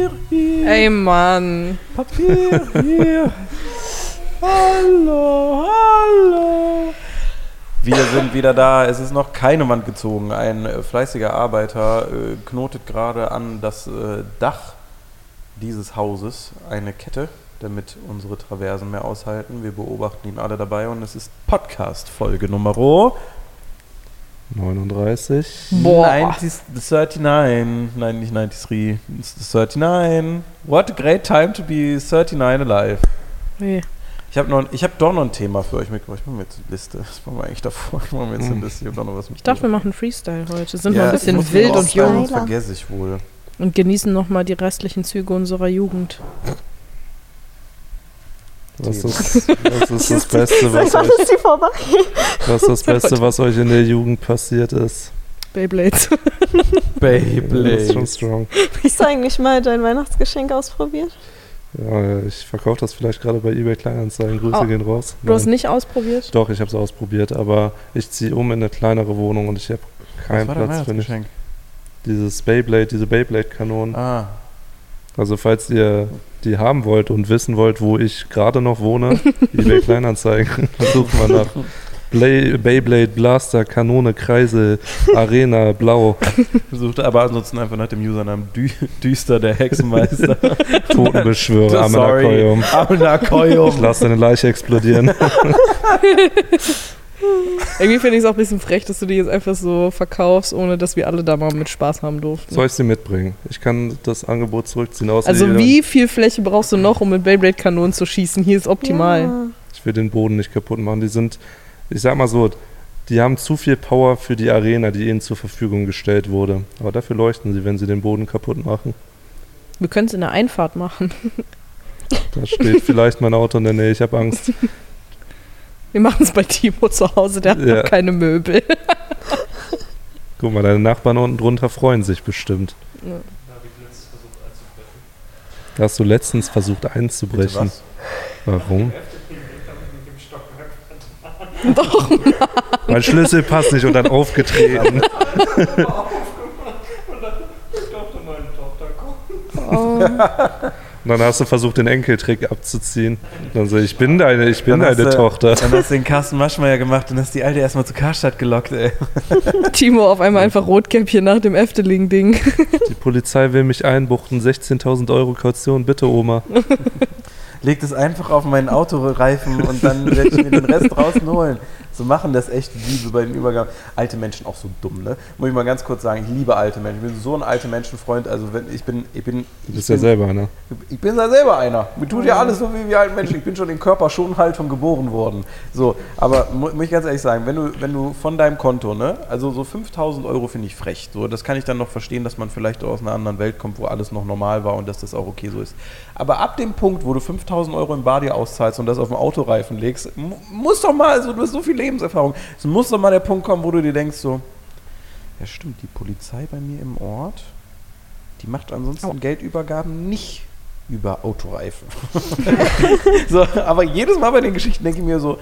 Papier hier. Ey, Mann. Papier hier. hallo, hallo. Wir sind wieder da. Es ist noch keine Wand gezogen. Ein äh, fleißiger Arbeiter äh, knotet gerade an das äh, Dach dieses Hauses eine Kette, damit unsere Traversen mehr aushalten. Wir beobachten ihn alle dabei und es ist Podcast-Folge Nummer 39. Boah. 90, 39. Nein, nicht 93. It's 39. What a great time to be 39 alive. Nee. Ich habe noch, ich habe doch noch ein Thema für euch mitgebracht. Ich mache mir jetzt eine Liste. Das machen wir eigentlich davor. Ich mache mir jetzt eine Liste. Ich habe doch noch was Ich dachte, wir machen Freestyle heute. Sind Ja, noch ein bisschen wild und jung Das vergesse ich wohl. und genießen nochmal die restlichen Züge unserer Jugend. Was ist, was ist das Beste, was euch, ist die vorbei? was ist das Beste, was euch in der Jugend passiert ist? Beyblades. Das ist schon Beyblade. strong. Hast du eigentlich mal dein Weihnachtsgeschenk ausprobiert? Ja, ich verkaufe das vielleicht gerade bei eBay Kleinanzeigen. Grüße Oh, gehen raus. Du hast Nein. nicht ausprobiert? Doch, ich habe es ausprobiert, aber ich ziehe um in eine kleinere Wohnung und ich habe keinen Was war Platz für nicht. Weihnachtsgeschenk? Dieses Beyblade, diese Beyblade-Kanonen. Ah, Also falls ihr die haben wollt und wissen wollt, wo ich gerade noch wohne, eBay Kleinanzeigen, dann sucht man nach Blay, Beyblade, Blaster, Kanone, Kreisel, Arena, Blau, suchte aber ansonsten einfach nach dem Usernamen Dü Düster der Hexenmeister. Totenbeschwörer. Amenakoyum. Amenakoyum. Lass deine Leiche explodieren. Irgendwie finde ich es auch ein bisschen frech, dass du die jetzt einfach so verkaufst, ohne dass wir alle da mal mit Spaß haben durften. Soll ich sie mitbringen? Ich kann das Angebot zurückziehen. Außer Also wie viel Fläche brauchst du noch, um mit Beyblade-Kanonen zu schießen? Hier ist optimal. Ja. Ich will den Boden nicht kaputt machen. Die sind, ich sag mal so, die haben zu viel Power für die Arena, die ihnen zur Verfügung gestellt wurde. Aber dafür leuchten sie, wenn sie den Boden kaputt machen. Wir können es in der Einfahrt machen. Da steht vielleicht mein Auto in der Nähe. Ich habe Angst. Wir machen es bei Timo zu Hause, der hat Ja. noch keine Möbel. Guck mal, deine Nachbarn unten drunter freuen sich bestimmt. Ja. Hast du letztens versucht einzubrechen? Warum? Doch, Mein Schlüssel passt nicht und dann aufgetreten. oh, Und dann hast du versucht, den Enkeltrick abzuziehen. Und dann so, ich bin deine, ich bin Dann deine du- Tochter. Dann hast du den Carsten Maschmeyer gemacht und hast die Alte erstmal zu Karstadt gelockt, ey. Timo auf einmal einfach Rotkäppchen nach dem Efteling-Ding. Die Polizei will mich einbuchten. 16.000 Euro Kaution, bitte Oma. Leg das einfach auf meinen Autoreifen und dann werde ich mir den Rest draußen holen. So machen das echt Liebe bei den Übergaben. Alte Menschen auch so dumm, ne? Muss ich mal ganz kurz sagen, ich liebe alte Menschen. Ich bin so ein alte Menschenfreund. Also wenn ich bin, ich bin, Du ich bist ja bin, selber einer. ich bin ja selber einer. Mir tut ja alles so wie wir alten Menschen. Ich bin schon in Körperschonhaltung geboren worden. So, aber mu muss ich ganz ehrlich sagen, wenn du, wenn du von deinem Konto, ne, also so 5000 Euro finde ich frech. So, das kann ich dann noch verstehen, dass man vielleicht aus einer anderen Welt kommt, wo alles noch normal war und dass das auch okay so ist. Aber ab dem Punkt, wo du 5000 Euro im Bar dir auszahlst und das auf den Autoreifen legst, mu- muss doch mal, also du hast so viel Lebenserfahrung, es muss doch mal der Punkt kommen, wo du dir denkst, so, ja stimmt, die Polizei bei mir im Ort, die macht ansonsten Au. Geldübergaben nicht über Autoreifen. so, aber jedes Mal bei den Geschichten denke ich mir so,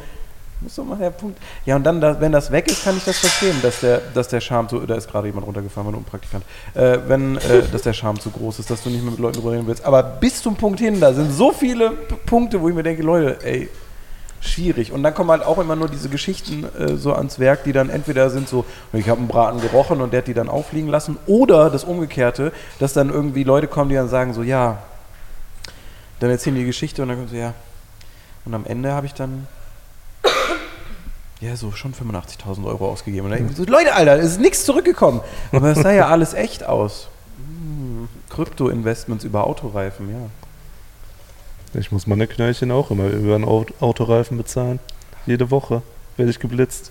muss doch mal der Punkt. Ja, und dann, da, wenn das weg ist, kann ich das verstehen, dass der, dass der Charme zu. Da ist gerade jemand runtergefahren, nur ein Praktikant. Äh, wenn, äh, dass der Charme zu groß ist, dass du nicht mehr mit Leuten drüber reden willst. Aber bis zum Punkt hin, da sind so viele P Punkte, wo ich mir denke, Leute, ey, schwierig. Und dann kommen halt auch immer nur diese Geschichten äh, so ans Werk, die dann entweder sind so, ich habe einen Braten gerochen und der hat die dann auffliegen lassen, oder das Umgekehrte, dass dann irgendwie Leute kommen, die dann sagen so, ja, dann erzählen die Geschichte und dann kommt so, ja. Und am Ende habe ich dann ja, so schon 85.000 Euro ausgegeben. Und so, Leute, Alter, es ist nichts zurückgekommen. Aber es sah ja alles echt aus. Hm, Krypto-Investments über Autoreifen, ja. Ich muss meine Knöllchen auch immer über einen Aut- Autoreifen bezahlen. Jede Woche werde ich geblitzt.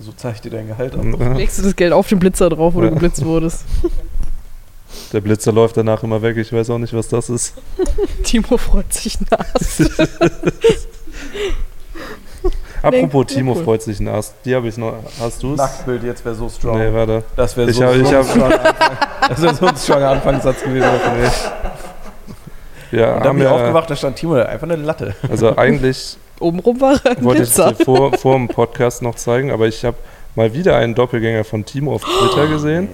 So zeigt dir dein Gehalt ab. Legst du das Geld auf den Blitzer drauf, wo Ja. du geblitzt wurdest. Der Blitzer läuft danach immer weg. Ich weiß auch nicht, was das ist. Timo freut sich nass. Apropos Nee, Timo cool. freut sich ein Ast. Die habe ich noch. Hast du es? Nacktbild jetzt wäre so strong. Nee, warte. Das wäre Ich so, hab- ich so, hab- so ein stronger Anfangssatz gewesen. Wir Und dann haben bin ich ja, aufgewacht, da stand Timo, da, einfach eine Latte. also eigentlich Obenrum war ein wollte ich dir vor, vor dem Podcast noch zeigen, aber ich habe mal wieder einen Doppelgänger von Timo auf Twitter gesehen.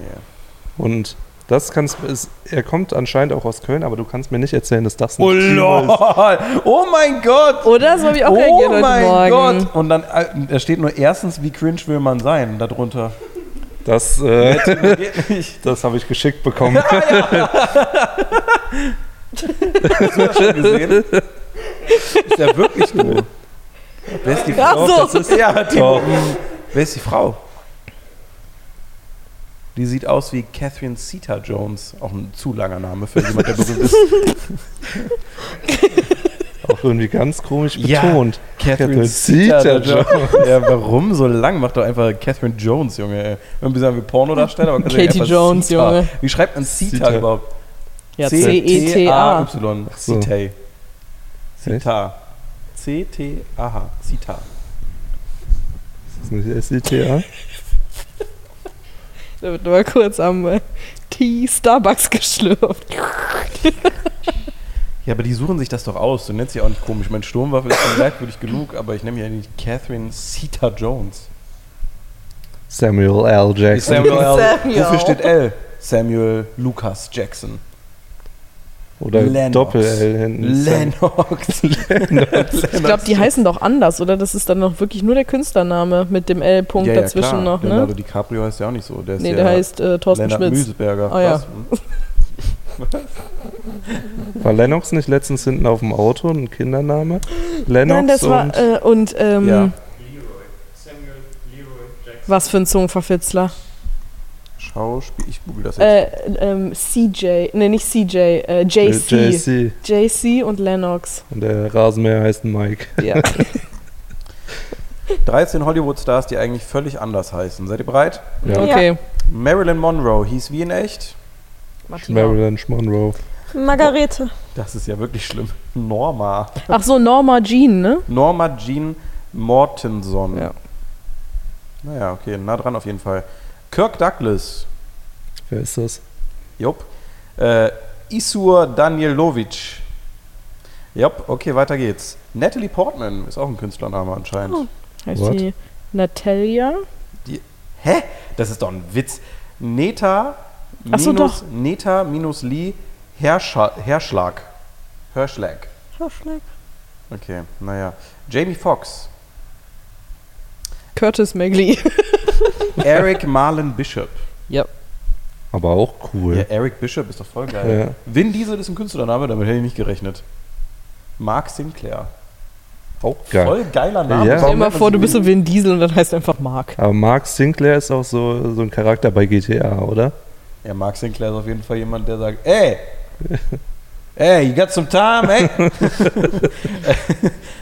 Und Das kannst ist, er kommt anscheinend auch aus Köln, aber du kannst mir nicht erzählen, dass das ein Oh, Timo ist. lol. oh mein Gott! Oder? So habe ich auch oh reagiert heute mein Morgen. Gott! Und dann äh, da steht nur erstens, wie cringe will man sein, darunter. Das, äh, Geht nicht. das habe ich geschickt bekommen. Schon gesehen? Ist ja wirklich du. Wer ist die Ach Frau? so. Das ist, ja, Timo. Wer ist die Frau? Die sieht aus wie Catherine Zeta Jones. Auch ein zu langer Name für jemand, der berühmt ist. Auch irgendwie ganz komisch Ja. betont. Catherine Zeta Zeta Jones. Ja, warum so lang? Mach doch einfach Catherine Jones, Junge. ey. Irgendwie sagen wir Pornodarsteller. aber kannst du Katie einfach Jones, Zeta. Junge. Wie schreibt man Zeta Zeta. überhaupt? Ja, C-E-T-A. Y. so. Zeta. Zeta. C-T-A-H. Zeta. Ist das nicht SITA? Da wird nur mal kurz am äh, Tee Starbucks geschlürft. Ja, aber die suchen sich das doch aus. Du nennst sie auch nicht komisch. Mein Sturmwaffe ist schon merkwürdig genug, aber ich nenne ja nicht Catherine Zeta Jones. Samuel L. Jackson. Samuel L. Samuel. Wofür steht L? Samuel Lucas Jackson. Oder Lennox. Doppel-L hinten. Lennox. Ich glaube, die heißen doch anders, oder? Das ist dann noch wirklich nur der Künstlername mit dem L-Punkt ja, ja, dazwischen klar. noch, ne? Leonardo DiCaprio heißt ja auch nicht so. Der ist Nee, ja der heißt äh, Thorsten Lennart Schmitz. Müseberger. Ah, ja. Was? War Lennox nicht letztens hinten auf dem Auto ein Kindername? Lennox Nein, das war und äh, und ähm, Ja. was für ein Zungenverfitzler. Schauspiel. Ich google das jetzt. Äh, ähm, CJ, ne nicht CJ, äh, JC. JC. JC und Lennox. Und der Rasenmäher heißt Mike. Ja. 13 Hollywood-Stars, die eigentlich völlig anders heißen. Seid ihr bereit? Ja. Okay. Marilyn Monroe hieß wie in echt? Marilyn Monroe. Margarete. Das ist ja wirklich schlimm. Norma. Ach so, Norma Jean, ne? Norma Jean Mortenson. Ja. Naja, okay, nah dran auf jeden Fall. Kirk Douglas. Wer ist das? Jupp. Äh, Isur Danielovic. Jupp, okay, weiter geht's. Natalie Portman ist auch ein Künstlername anscheinend. Oh. Heißt What? die Natalia? Hä? Das ist doch ein Witz. Neta Ach so, minus, Neta minus Lee Herschlag. Herschlag. Vorschlag. Okay, naja. Jamie Foxx. Curtis Magley. Eric Marlon Bishop. Aber auch cool. Ja, Eric Bishop ist doch voll geil. Ja. Vin Diesel ist ein Künstlername, damit hätte ich nicht gerechnet. Mark Sinclair. Auch geil. Voll geiler Name. Ja. Stell mal vor, du bist so ein Diesel und dann heißt er einfach Mark. Aber Mark Sinclair ist auch so, so ein Charakter bei GTA, oder? Ja, Mark Sinclair ist auf jeden Fall jemand, der sagt, ey, ey, you got some time, ey?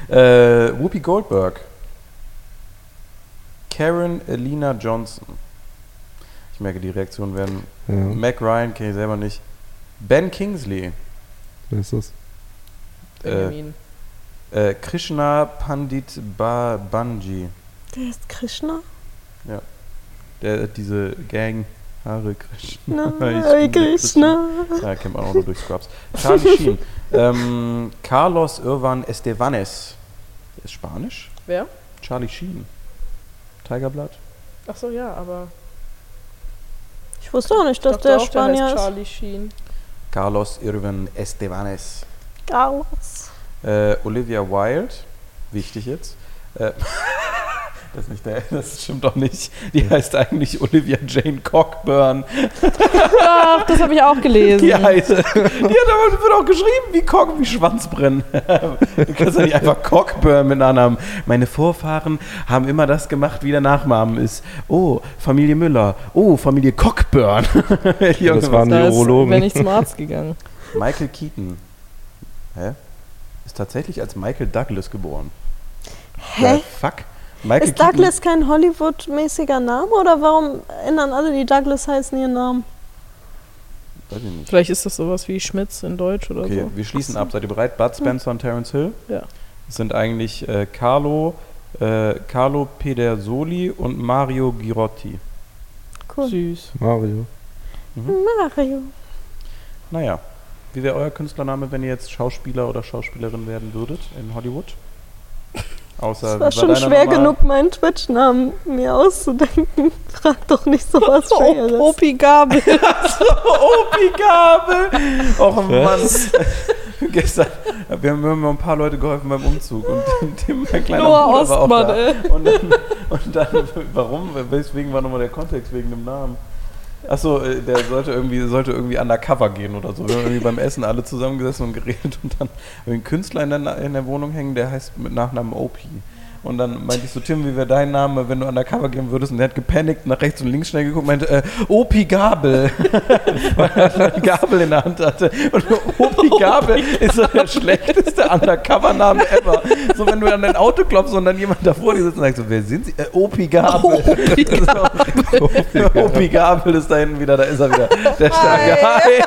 äh, Whoopi Goldberg. Karen Elina Johnson. Ich merke, die Reaktionen werden. Ja, Mac Ryan kenne ich selber nicht. Ben Kingsley. wer ist das? Äh, Benjamin. äh, Krishna Pandit ba Banji. Der ist Krishna? Der hat diese Gang. Hare Krishna. Na, Ich bin der Krishna. Ja, kennt man auch nur durch Scrubs. Charlie Sheen. ähm, Carlos Irvan Estevanes. Der ist Spanisch? Wer? Charlie Sheen. Tigerblood? Ach so, ja, aber Ich wusste auch nicht, ich dass der auch, Spanier heißt ist. Charlie Sheen. Carlos Irvan Estevanes. Carlos. Äh, Olivia Wilde. Wichtig jetzt. Äh, das, ist nicht der, das stimmt doch nicht. Die heißt eigentlich Olivia Jane Cockburn. Ach, das habe ich auch gelesen. Die heißt. Die hat aber wird auch geschrieben wie Cock, wie Schwanzbrennen. Du kannst ja nicht einfach Cockburn mit Nachnamen. Meine Vorfahren haben immer das gemacht, wie der Nachnamen ist. Oh, Familie Müller. Oh, Familie Cockburn. Junge, Das waren Da die Urologen. wenn ich zum Arzt gegangen. Michael Keaton. Hä? Ist tatsächlich als Michael Douglas geboren. Ja, Hä? fuck. Michael Ist Douglas kein Hollywood-mäßiger Name oder warum ändern alle, die Douglas heißen, ihren Namen? Weiß ich nicht. Vielleicht ist das sowas wie Schmitz in Deutsch oder Okay, so. wir schließen ab. Seid ihr bereit? Bud Spencer und Terence Hill? Ja. Das sind eigentlich äh, Carlo, äh, Carlo Pedersoli und Mario Girotti. Cool. Süß. Mario. Mario. Naja, wie wäre euer Künstlername, wenn ihr jetzt Schauspieler oder Schauspielerin werden würdet in Hollywood? Außer Es war schon schwer normal- genug, meinen Twitch-Namen mir auszudenken. Frag doch nicht so was Schweres. Opi Gabel. Opi Gabel! Och Mann. Gestern, wir haben mir ein paar Leute geholfen beim Umzug und dem, mein kleiner Noah Bruder war auch Ostmann, da. ey. Und dann, und dann, warum? Weswegen war nochmal der Kontext wegen dem Namen? Achso, äh, der sollte irgendwie, sollte irgendwie undercover gehen oder so. Wir haben irgendwie beim Essen alle zusammengesessen und geredet und dann haben wir einen Künstler in der, in der Wohnung hängen, der heißt mit Nachnamen Opie. Und dann meinte ich so, Tim, wie wäre dein Name, wenn du undercover gehen würdest? Und er hat gepanikt, nach rechts und links schnell geguckt und meinte, äh, Opi Gabel. Weil er eine Gabel in der Hand hatte. Und Opi Gabel ist so der schlechteste Undercover-Name ever. So, wenn du an dein Auto klopfst und dann jemand davor dir sitzt und sagst so, wer sind sie? Äh, Opi Gabel. Opi Gabel. Opi Gabel ist da hinten wieder, da ist er wieder. Der starke Hi.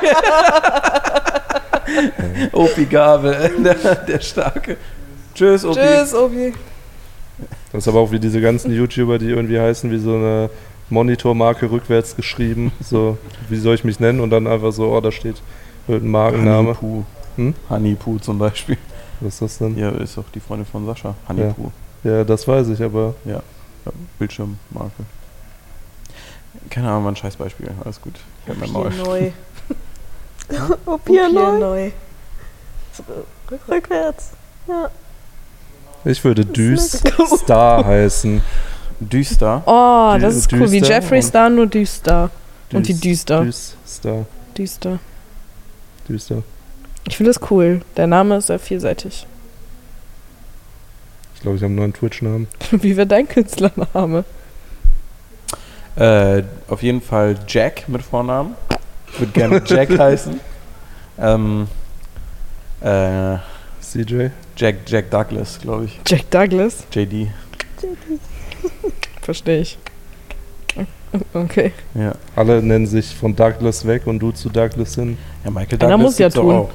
Opi Gabel, der, der starke. Tschüss, Opi. Tschüss, Opi. Das ist aber auch wie diese ganzen YouTuber, die irgendwie heißen wie so eine Monitormarke rückwärts geschrieben. So, wie soll ich mich nennen? Und dann einfach so, oh, da steht irgendein Markenname. Honeypoo. Hm? Honeypoo zum Beispiel. Was ist das denn? Ja, ist auch die Freundin von Sascha. Honeypoo. Ja, das weiß ich, aber Ja. Bildschirmmarke. Keine Ahnung, war ein scheiß Beispiel. Alles gut. Ich hab mein Maul. neu. Opier neu. neu. Rückwärts. Ja. Ich würde ist Düst Star heißen. Düster. Oh, Dü- das ist cool. Wie düster Jeffree und- Star, nur düster. Und die Düster. Düst Star. Düster. Düster. Ich finde das cool. Der Name ist sehr vielseitig. Ich glaube, ich habe einen neuen Twitch-Namen. Wie wäre dein Künstlername? Äh, auf jeden Fall Jack mit Vornamen. Ich würde gerne Jack heißen. Ähm, äh, CJ. Jack, Jack Douglas, glaube ich. Jack Douglas? JD. Verstehe ich. Okay. Ja. Alle nennen sich von Douglas weg und du zu Douglas hin. Ja, Michael Einer Douglas muss ja tun.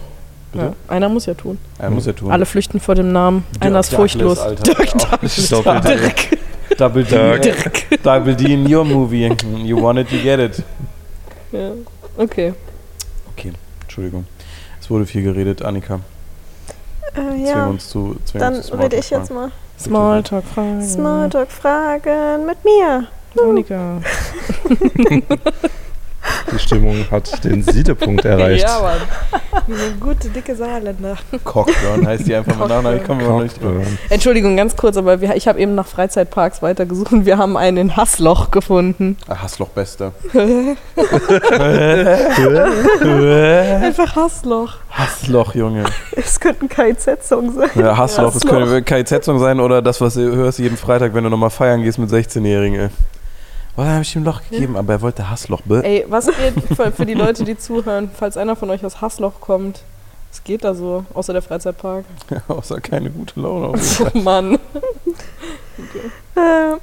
Ja, einer muss ja tun. Er muss ja tun. Alle flüchten vor dem Namen. einer ist Douglas, furchtlos. Alter. Dirk Douglas. Doppel- Dirk. Double D. Dirk. Dirk. Double D in your movie. You want it, you get it. Ja. Okay. Okay, Entschuldigung. Es wurde viel geredet, Annika. Äh, Zwingen ja. uns zu zwingen Dann uns zu rede ich Smalltalk jetzt mal. Smalltalk-Fragen. Smalltalk-Fragen mit mir. Monika. Die Stimmung hat den Siedepunkt erreicht. Ja, Mann. Eine gute, dicke Saarländer. Cockburn heißt die einfach mal nach. Nein, ich komme immer noch nicht. Cockburn. Entschuldigung, ganz kurz, aber wir, ich habe eben nach Freizeitparks weitergesucht und wir haben einen in Hassloch gefunden. Ah, Hassloch Beste. Einfach Hassloch. Hassloch, Junge. Es könnte ein KIZ-Song sein. Ja, Hassloch. Es könnte KZ-Song sein oder das, was du hörst jeden Freitag, wenn du nochmal feiern gehst mit 16-Jährigen. Oh, da habe ich ihm Loch gegeben, aber er wollte Hassloch. Bäh. Ey, was geht für, für die Leute, die zuhören, falls einer von euch aus Hassloch kommt? Was geht da so, außer der Freizeitpark? Außer keine gute Laune. auf jeden Fall. Oh Mann. Äh,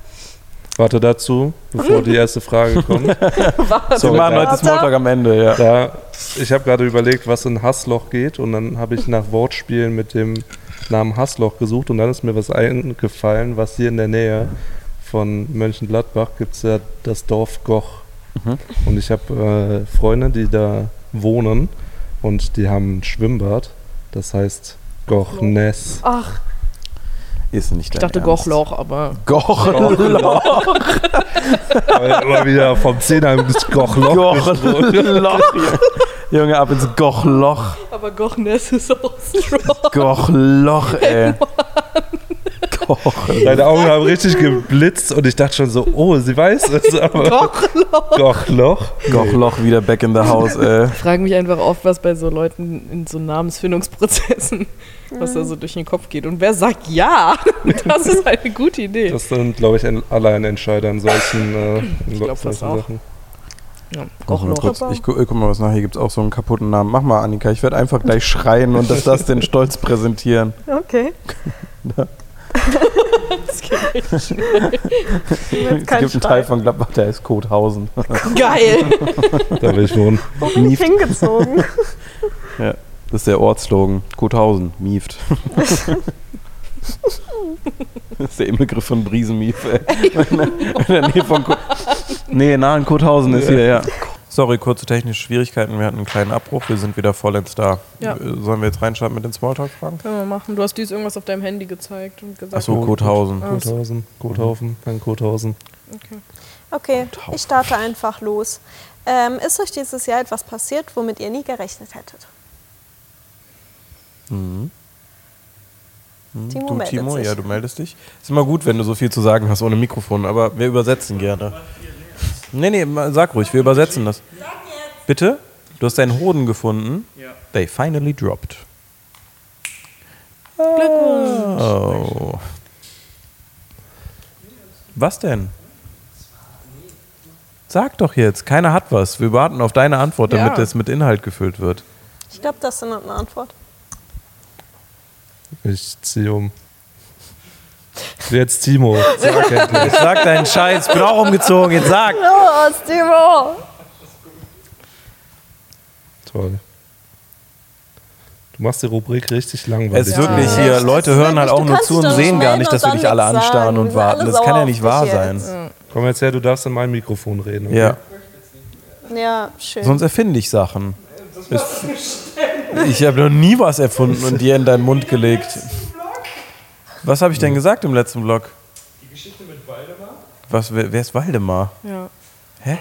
Warte dazu, bevor die erste Frage kommt. Was? Wir machen heute Warte. Smalltalk am Ende, ja. Da, ich habe gerade überlegt, was in Hassloch geht und dann habe ich nach Wortspielen mit dem Namen Hassloch gesucht und dann ist mir was eingefallen, was hier in der Nähe von Mönchengladbach gibt es ja das Dorf Goch. Mhm. Und ich habe äh, Freunde, die da wohnen und die haben ein Schwimmbad, das heißt Goch Ness. Ach, Ist nicht ich dachte Ernst. Gochloch, aber. Gochloch. Aber immer wieder vom Zehner bis Gochloch. Gochloch. Junge, ab ins Gochloch. Aber Gochness ist auch strong. Gochloch, ey. Gochloch. Deine Augen haben richtig geblitzt und ich dachte schon so, oh, sie weiß es, aber Gochloch. Gochloch. Gochloch wieder back in the house, ey. Ich frage mich einfach oft, was bei so Leuten in so Namensfindungsprozessen, was da so durch den Kopf geht. Und wer sagt ja? Das ist eine gute Idee. Das sind, glaube ich, ein- Alleinentscheider in solchen, äh, in glaub, das solchen auch. Sachen. Ja, Guck mal Gochloch. kurz, ich gu guck mal was nach. Hier gibt es auch so einen kaputten Namen. Mach mal, Annika. Ich werde einfach gleich schreien und das, das den Stolz präsentieren. okay. Das geht. Es gibt einen. Teil von Gladbach, der ist Kothausen. Geil. Da will ich wohnen. Mieft. Hingezogen. Das ist der Ortsslogan. Kothausen. Mieft. Das ist der Inbegriff von Briesenmief, ey. In der Nähe von Ko nee, nah an Kothausen ist hier, ja. Sorry, kurze technische Schwierigkeiten. Wir hatten einen kleinen Abbruch. Wir sind wieder vollends da. Ja. Äh, Sollen wir jetzt reinstarten mit den Smalltalk-Fragen? Können wir machen. Du hast dies irgendwas auf deinem Handy gezeigt und gesagt. Achso, Kothausen. Kothausen, Kothaufen, kein Kothausen. Okay. Okay, ich starte einfach los. Ähm, ist euch dieses Jahr etwas passiert, womit ihr nie gerechnet hättet? Mhm. Mhm. Timo du, Timo, sich. ja, du meldest dich. Ist immer gut, wenn du so viel zu sagen hast ohne Mikrofon, aber wir übersetzen gerne. Nee, nee, mal- sag ruhig, wir übersetzen das. Bitte? Du hast deinen Hoden gefunden? Ja. They finally dropped. Glückwunsch. Oh. Was denn? Sag doch jetzt, keiner hat was. Wir warten auf deine Antwort, damit Ja. es mit Inhalt gefüllt wird. Ich glaube, das ist eine Antwort. Ich ziehe um. Jetzt Timo, sag endlich. Sag deinen Scheiß, bin auch umgezogen, jetzt sag. Los, Timo! Toll. Du machst die Rubrik richtig Es langweilig. ist wirklich Ja. hier, Das Leute ist hören halt auch nur zu und sehen gar nicht, dass wir dich alle anstarren sagen. und warten. Das kann ja nicht wahr jetzt. sein. Komm jetzt her, du darfst in mein Mikrofon reden. Okay? Ja, Ja, schön. sonst erfinde ich Sachen. Es- Ich habe noch nie was erfunden und dir in deinen Mund gelegt. Was habe ich denn gesagt im letzten Vlog? Die Geschichte mit Waldemar? Was, wer, wer ist Waldemar? Ja. Hä?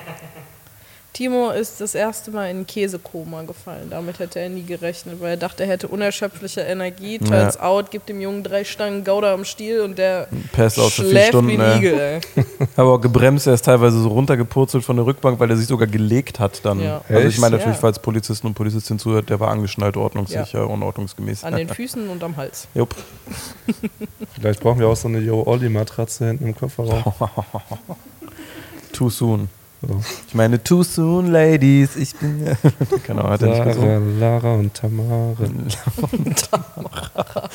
Timo ist das erste Mal in ein Käsekoma gefallen. Damit hätte er nie gerechnet, weil er dachte, er hätte unerschöpfliche Energie. Turns Ja. out, gibt dem Jungen drei Stangen Gouda am Stiel und der Pest aus für vier schläft Stunden. wie ein? Igel. Ey. Aber auch gebremst, er ist teilweise so runtergepurzelt von der Rückbank, weil er sich sogar gelegt hat dann. Ja. Also ich meine natürlich, Ja. falls Polizisten und Polizistinnen zuhört, der war angeschnallt, ordnungssicher und ordnungsgemäß. An den Füßen und am Hals. Jupp. Vielleicht brauchen wir auch so eine Yo-Olli-Matratze hinten im Kofferraum. Too soon. So. Ich meine, too soon, Ladies. Ich bin. genau, hat er nicht gesungen. Lara und Tamara.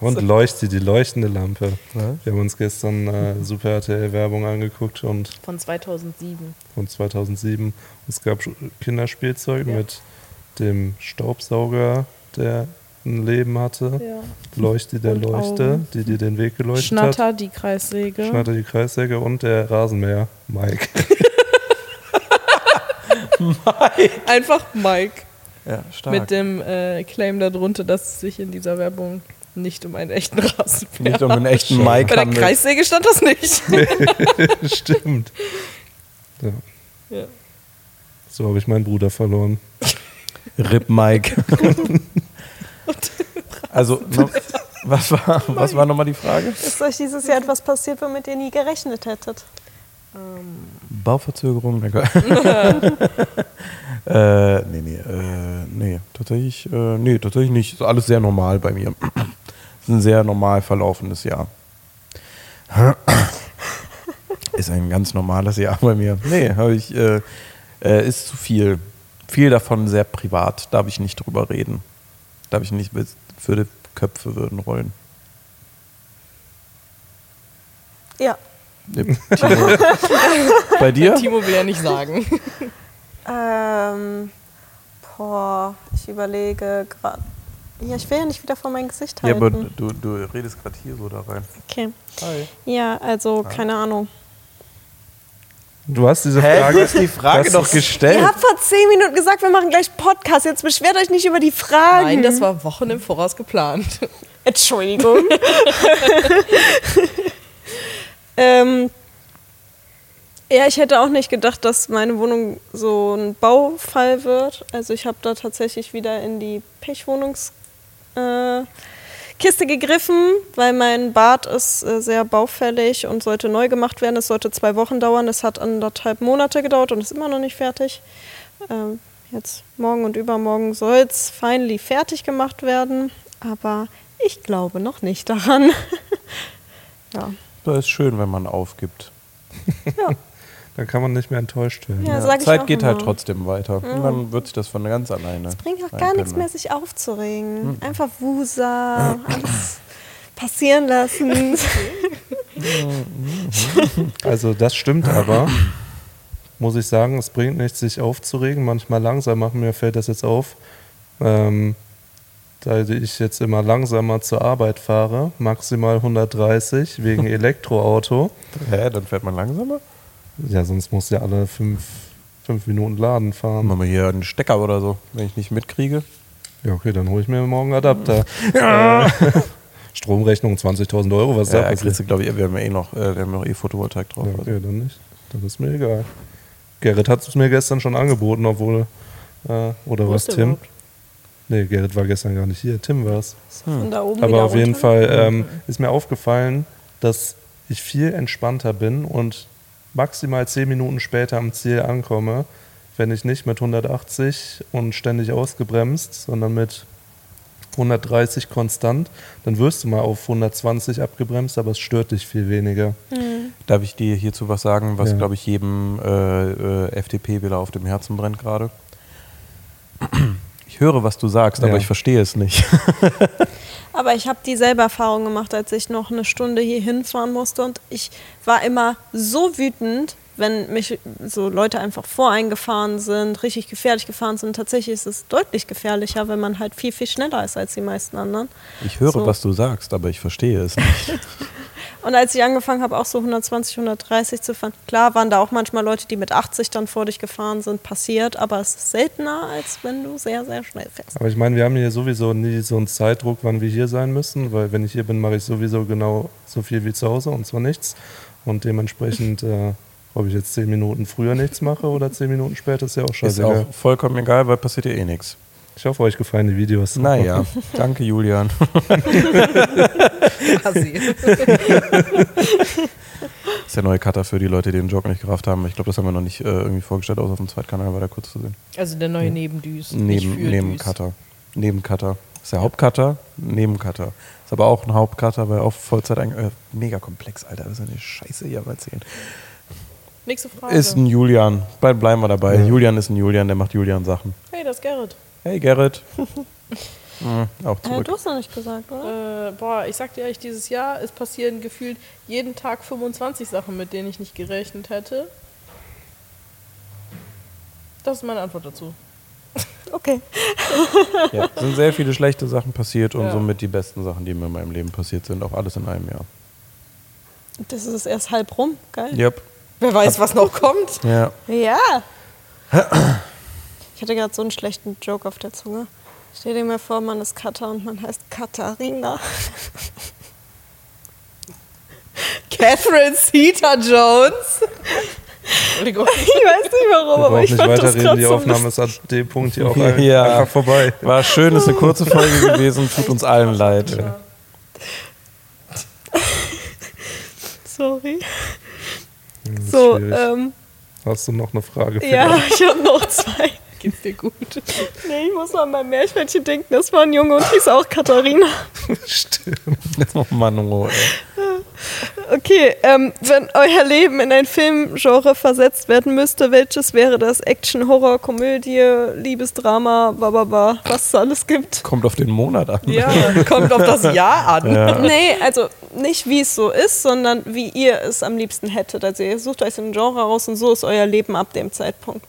und Leuchte, die leuchtende Lampe. Wir haben uns gestern äh, Super RTL-Werbung angeguckt und Von 2007. von 2007. Es gab Kinderspielzeug mit dem Staubsauger, der ein Leben hatte. Ja. Leuchte der Und Leuchte, Augen. die dir den Weg geleuchtet Schnatter, die Kreissäge. hat. Schnatter die Kreissäge und der Rasenmäher, Mike. Einfach Mike. Ja, stark. Mit dem äh, Claim darunter, dass es sich in dieser Werbung nicht um einen echten Rasenmäher nicht um einen echten Schon. Bei Mike der handelt. Kreissäge stand das nicht. Stimmt. Ja. Ja. So habe ich meinen Bruder verloren. Rip Mike. also, was war, was war nochmal die Frage? Ist euch dieses Jahr etwas passiert, womit ihr nie gerechnet hättet? Bauverzögerung? Danke. äh, nee, nee, äh, nee, tatsächlich, äh, nee, tatsächlich nicht. Ist alles sehr normal bei mir. ist ein sehr normal verlaufendes Jahr. ist ein ganz normales Jahr bei mir. Nee, habe ich, äh, äh, ist zu viel. Viel davon sehr privat, darf ich nicht drüber reden. Darf ich nicht, würde Köpfe würden rollen. Ja. Nee, Timo. Bei dir? Timo will ja nicht sagen. Ähm, boah, ich überlege gerade. Ja, ich will ja nicht wieder vor mein Gesicht Ja, halten. aber du, du redest gerade hier so da rein. okay. Hi. Ja, also keine Ahnung. Du hast diese Hä, Frage. die Frage das doch gestellt. Ihr habt vor zehn Minuten gesagt, wir machen gleich Podcast. Jetzt beschwert euch nicht über die Fragen. Nein, das war Wochen im Voraus geplant. Entschuldigung. ähm, ja, ich hätte auch nicht gedacht, dass meine Wohnung so ein Baufall wird. Also ich habe da tatsächlich wieder in die Pechwohnungskiste äh, Kiste gegriffen, weil mein Bad ist äh, sehr baufällig und sollte neu gemacht werden. Es sollte zwei Wochen dauern. Es hat anderthalb Monate gedauert und ist immer noch nicht fertig. Ähm, jetzt morgen und übermorgen soll es finally fertig gemacht werden, aber ich glaube noch nicht daran. ja. Das ist schön, wenn man aufgibt. Dann kann man nicht mehr enttäuscht werden. Ja, ich Zeit geht halt immer. trotzdem weiter. Und dann wird sich das von ganz alleine. Bringt auch gar nichts mehr, sich aufzuregen. Einfach Wusa, alles passieren lassen. Also das stimmt aber, muss ich sagen, es bringt nichts, sich aufzuregen. Manchmal langsam machen, mir fällt das jetzt auf. Ähm, da ich jetzt immer langsamer zur Arbeit fahre, maximal 130 wegen Elektroauto. Hä, dann fährt man langsamer? Ja, sonst muss ja alle fünf fünf Minuten laden fahren. Machen wir hier einen Stecker oder so, wenn ich nicht mitkriege. Ja, okay, dann hole ich mir morgen einen Adapter. Äh, Stromrechnung 20.000 Euro, was Ja, da ja passiert? Christi, glaube ich, wir haben ja eh noch, äh, wir haben noch eh Photovoltaik drauf. Ja, also. okay, dann nicht. Dann ist mir egal. Gerrit hat es mir gestern schon angeboten, obwohl. Äh, oder Wo was, Tim? überhaupt? Nee, Gerrit war gestern gar nicht hier. Tim war es. Von da oben Aber auf jeden runter. Fall ähm, ist mir aufgefallen, dass ich viel entspannter bin und maximal 10 Minuten später am Ziel ankomme, wenn ich nicht mit 180 und ständig ausgebremst, sondern mit 130 konstant. Dann wirst du mal auf 120 abgebremst, aber es stört dich viel weniger. Darf ich dir hierzu was sagen, was, Ja. glaube ich, jedem äh, äh, FDP-Wähler auf dem Herzen brennt gerade? Ich höre, was du sagst, aber Ja. ich verstehe es nicht. Aber ich habe dieselbe Erfahrung gemacht, als ich noch eine Stunde hier hinfahren musste. Und ich war immer so wütend, wenn mich so Leute einfach voreingefahren sind, richtig gefährlich gefahren sind. Tatsächlich ist es deutlich gefährlicher, wenn man halt viel, viel schneller ist als die meisten anderen. Ich höre, So. was du sagst, aber ich verstehe es nicht. Und als ich angefangen habe, auch so 120, 130 zu fahren, klar waren da auch manchmal Leute, die mit 80 dann vor dich gefahren sind, passiert, aber es ist seltener, als wenn du sehr, sehr schnell fährst. Aber ich meine, wir haben hier sowieso nie so einen Zeitdruck, wann wir hier sein müssen, weil wenn ich hier bin, mache ich sowieso genau so viel wie zu Hause und zwar nichts. Und dementsprechend, äh, ob ich jetzt 10 Minuten früher nichts mache oder 10 Minuten später, ist ja auch Ist scheißegal. auch vollkommen egal, weil passiert ja eh nichts. Ich hoffe, euch gefallen die Videos. Naja, danke Julian. Quasi. Das ist der neue Cutter für die Leute, die den Jog nicht gerafft haben. Ich glaube, das haben wir noch nicht äh, irgendwie vorgestellt, außer auf dem Zweitkanal war der kurz zu sehen. Also der neue Nebendüs. Neben, für neben Düs. Cutter. Neben Cutter. Ist der Hauptcutter, Nebencutter. Ist aber auch ein Hauptcutter, weil auch Vollzeit ein, äh, mega komplex, Alter. Das ist eine Scheiße hier am Erzählen. Nächste Frage. Ist ein Julian. Bald bleiben wir dabei. Ja. Julian ist ein Julian, der macht Julian-Sachen. hey, das ist Gerrit. Hey Gerrit. mhm, auch Äh, zurück. du hast noch nicht gesagt, oder? Äh, boah, ich sag dir ehrlich, dieses Jahr, es passieren gefühlt jeden Tag 25 Sachen, mit denen ich nicht gerechnet hätte. Das ist meine Antwort dazu. Okay. Ja, es sind sehr viele schlechte Sachen passiert und Ja. somit die besten Sachen, die mir in meinem Leben passiert sind. Auch alles in einem Jahr. Das ist erst halb rum. Geil. Yep. Wer weiß, was noch kommt. Ja. Ja. Ich hatte gerade so einen schlechten Joke auf der Zunge. Stell dir mal vor, man ist Cutter und man heißt Katharina. Catherine Zeta-Jones. Entschuldigung. Ich weiß nicht warum, Wir aber brauchen ich nicht fand das gerade die Aufnahme ist an dem Punkt hier auch ein- Ja. einfach vorbei. War schön, ist eine kurze Folge gewesen, tut uns allen leid. Ja. Sorry. Ist So, ähm, Hast du noch eine Frage? ja, vielleicht? ich habe noch zwei. Geht's dir gut? Nee, ich muss an mein Meerschweinchen denken. Das war ein Junge und hieß auch Katharina. Stimmt. Oh Mann, oh, ey. Okay, ähm, wenn euer Leben in ein Filmgenre versetzt werden müsste, welches wäre das? Action, Horror, Komödie, Liebesdrama, bababa, was es alles gibt? Kommt auf den Monat an. Ja, kommt auf das Jahr an. Ja. Nee, also nicht wie es so ist, sondern wie ihr es am liebsten hättet. Also ihr sucht euch ein Genre raus und so ist euer Leben ab dem Zeitpunkt.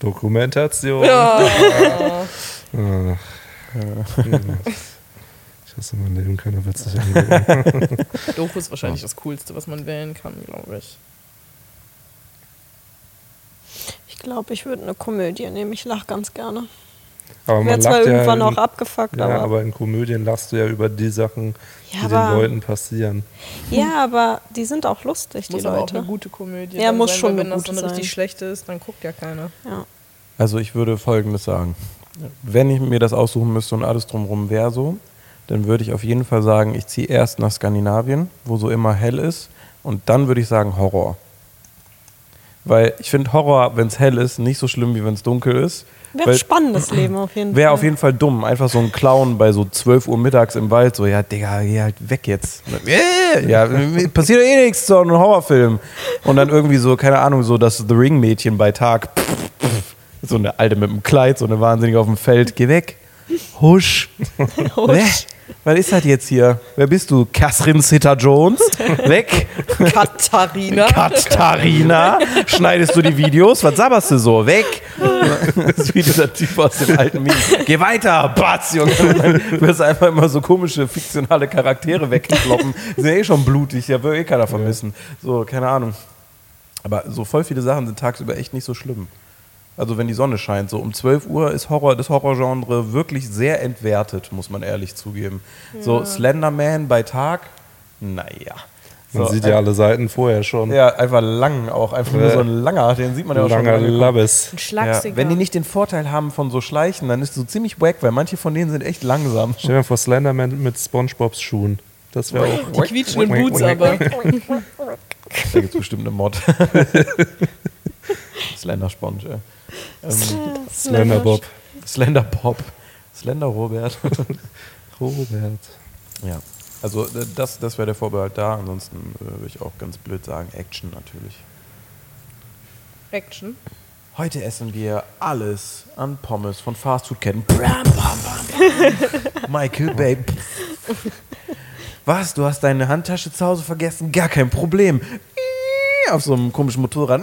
Dokumentation. Ja. Ah. Ich hasse mein Leben, keiner wird sich. Doku ist wahrscheinlich das Coolste, was man wählen kann, glaube ich. Ich glaube, ich würde eine Komödie nehmen. Ich lache ganz gerne. Aber man zwar lacht ja, irgendwann in, auch abgefuckt, ja, aber, aber in Komödien lachst du ja über die Sachen, Ja, die aber- den Leuten passieren. ja, aber die sind auch lustig, die Muss aber auch Leute. eine gute Komödie Ja, muss sein, schon wenn das so eine richtig schlechte ist, dann guckt ja keiner. Ja. Also ich würde Folgendes sagen. Wenn ich mir das aussuchen müsste und alles drumherum wäre so, dann würde ich auf jeden Fall sagen, ich ziehe erst nach Skandinavien, wo so immer hell ist, und dann würde ich sagen Horror. Weil ich finde Horror, wenn es hell ist, nicht so schlimm, wie wenn es dunkel ist. Wäre ein spannendes Leben auf jeden Fall. Wäre auf jeden Fall dumm. Einfach so ein Clown bei so 12 Uhr mittags im Wald, so, ja, Digga, geh halt weg jetzt. Ja, passiert eh nichts, so ein Horrorfilm. Und dann irgendwie so, keine Ahnung, so das The Ring-Mädchen bei Tag. So eine Alte mit einem Kleid, so eine Wahnsinnige auf dem Feld. Geh weg. Husch. Husch. Was ist das jetzt hier? Wer bist du? Catherine Sitter-Jones? Weg. Katharina. Katharina. Schneidest du die Videos? Was sabberst du so? Weg. Das ist wie dieser Typ aus dem alten Meme. Geh weiter, Batz, Junge. Dann wirst du einfach immer so komische, fiktionale Charaktere wegkloppen. Die sind ja eh schon blutig, ja, will eh keiner vermissen. So, keine Ahnung. Aber so voll viele Sachen sind tagsüber echt nicht so schlimm. Also wenn die Sonne scheint, so um 12 Uhr ist Horror, das Horrorgenre wirklich sehr entwertet, muss man ehrlich zugeben. So Slenderman bei Tag, naja. Man so, sieht ja alle Seiten vorher schon. Ja, einfach lang auch. Einfach nur Ja. so ein langer, den sieht man ja auch schon. Langer lange kommen. Labbes. Ein Ja, wenn die nicht den Vorteil haben von so Schleichen, dann ist es so ziemlich wack, weil manche von denen sind echt langsam. Stell dir mal vor Slenderman mit Spongebobs Schuhen. Das wäre auch. die quietschenden Boots aber. Da gibt es bestimmt eine Mod. Slender Sponge. Ähm, Slender Bob. Slender Bob. Slender Robert. Robert. ja. Also äh, das, das wäre der Vorbehalt da. Ansonsten äh, würde ich auch ganz blöd sagen, Action natürlich. Action. Heute essen wir alles an Pommes von Fastfood-Ketten. Bram, bam, bam, bam. Michael Bay. Was? Du hast deine Handtasche zu Hause vergessen? Gar kein Problem. Auf so einem komischen Motorrad.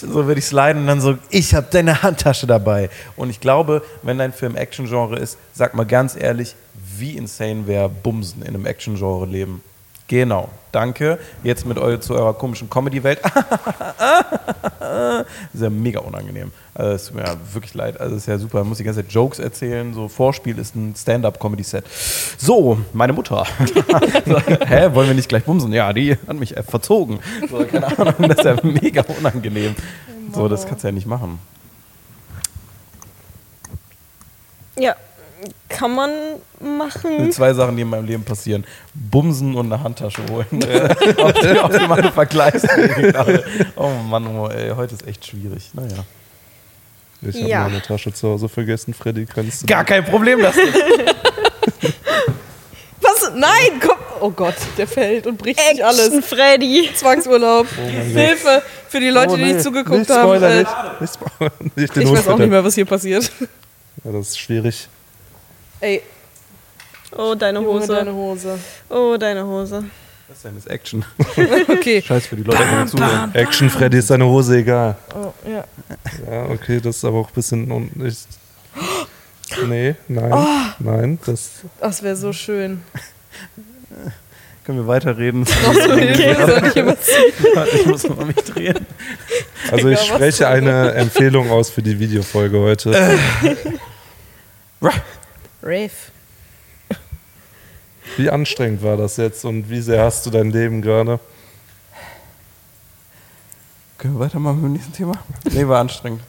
So würde ich sliden und dann so, ich habe deine Handtasche dabei. Und ich glaube, wenn dein Film Action-Genre ist, sag mal ganz ehrlich, wie insane wäre Bumsen in einem Action-Genre leben. Genau, danke. Jetzt mit eu zu eurer komischen Comedy-Welt. ist ja mega unangenehm. Also es tut mir ja wirklich leid. Also es ist ja super. Man muss die ganze Zeit Jokes erzählen. So Vorspiel ist ein Stand-up-Comedy-Set. So, meine Mutter. so, hä, wollen wir nicht gleich bumsen? Ja, die hat mich verzogen. So, keine Ahnung, das ist ja mega unangenehm. So, das kannst du ja nicht machen. Ja, kann man machen. Das sind zwei Sachen, die in meinem Leben passieren. Bumsen und eine Handtasche holen. auf, die, auf die vergleichst. gerade. Oh Mann, oh, ey, heute ist echt schwierig. Naja. Ich habe Ja. meine Tasche zu Hause vergessen. Freddy, kannst du. Gar kein Problem, das Was? Nein, komm. Oh Gott, der fällt und bricht sich Action alles. Freddy. Zwangsurlaub. Hilfe für die Leute, Oh, die nee. nicht zugeguckt nicht haben. Spoiler, Äh, nicht, nicht, nicht den ich Hund weiß auch bitte. nicht mehr, was hier passiert. Ja, das ist schwierig. Ey, Oh, deine Junge, Hose. deine Hose. Oh, deine Hose. Das ist Action. Okay. Scheiß für die Leute, die mir zuhören. Action Freddy ist deine Hose egal. Oh, ja. Ja, okay, das ist aber auch ein bisschen. un- Ich, nee, nein, Oh. nein, das. Das wäre so schön. Können wir weiterreden? Brauchst du Hilfe? Ich muss mal mich drehen. Also ich spreche eine Empfehlung aus für die Videofolge heute. Rave. Wie anstrengend war das jetzt und wie sehr hast du dein Leben gerade? Können wir weitermachen mit dem nächsten Thema? Nee, war anstrengend.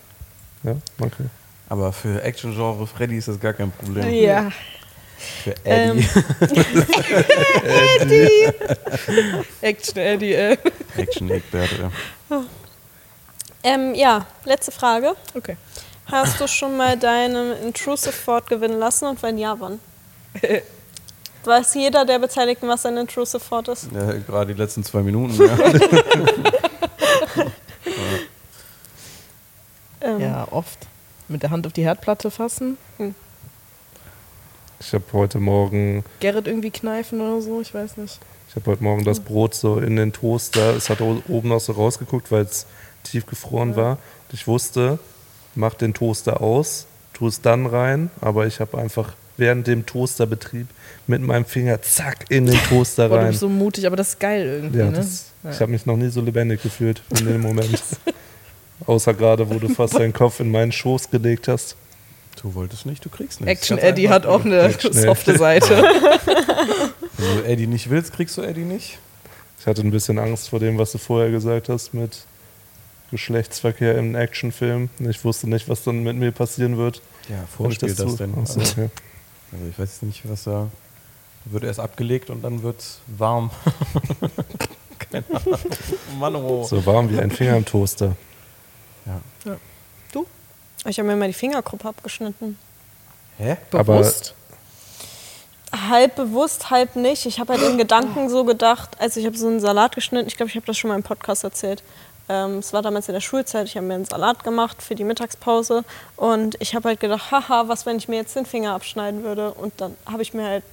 Ja, okay. Aber für Action-Genre Freddy ist das gar kein Problem. Ja. Für Eddie. Action Eddie, äh. Action-Egbert. Ja. Ähm, ja, letzte Frage. Okay. Hast du schon mal deinen Intrusive Thought gewinnen lassen und wenn ja, wann? Weiß jeder der Beteiligten, was ein Intrusive Thought ist? Ja, gerade die letzten zwei Minuten. Ja. Ähm, Ja, oft. Mit der Hand auf die Herdplatte fassen. Ich habe heute Morgen, Gerrit irgendwie kneifen oder so, ich weiß nicht. ich habe heute Morgen das Brot so in den Toaster. Es hat oben noch so rausgeguckt, weil es tiefgefroren war. Und ich wusste, mach den Toaster aus, tu es dann rein. Aber ich habe einfach während dem Toasterbetrieb mit meinem Finger zack in den Toaster Boah, du rein. bist so mutig, aber das ist geil irgendwie, Ja, ne? das, Ja. ich habe mich noch nie so lebendig gefühlt in dem Moment. Außer gerade, wo du fast deinen Kopf in meinen Schoß gelegt hast. Du wolltest nicht, du kriegst nichts. Action Eddie hat auch eine Action softe Seite. Wenn du Eddie nicht willst, kriegst du Eddie nicht. Ich hatte ein bisschen Angst vor dem, was du vorher gesagt hast mit Geschlechtsverkehr im Actionfilm. Ich wusste nicht, was dann mit mir passieren wird. Ja, vorspiel das, tue. denn. Also, okay. also ich weiß nicht, was da. Wird erst abgelegt und dann wird warm. Keine Ahnung. Mann, oh. So warm wie ein Finger im Toaster. Ja. Ich habe mir mal die Fingergruppe abgeschnitten. Hä? Aber- Bewusst? Halb bewusst, halb nicht. Ich habe halt in Gedanken so gedacht, also ich habe so einen Salat geschnitten, ich glaube, ich habe das schon mal im Podcast erzählt. Ähm, es war damals in der Schulzeit, ich habe mir einen Salat gemacht für die Mittagspause und ich habe halt gedacht, haha, was, wenn ich mir jetzt den Finger abschneiden würde? Und dann habe ich mir halt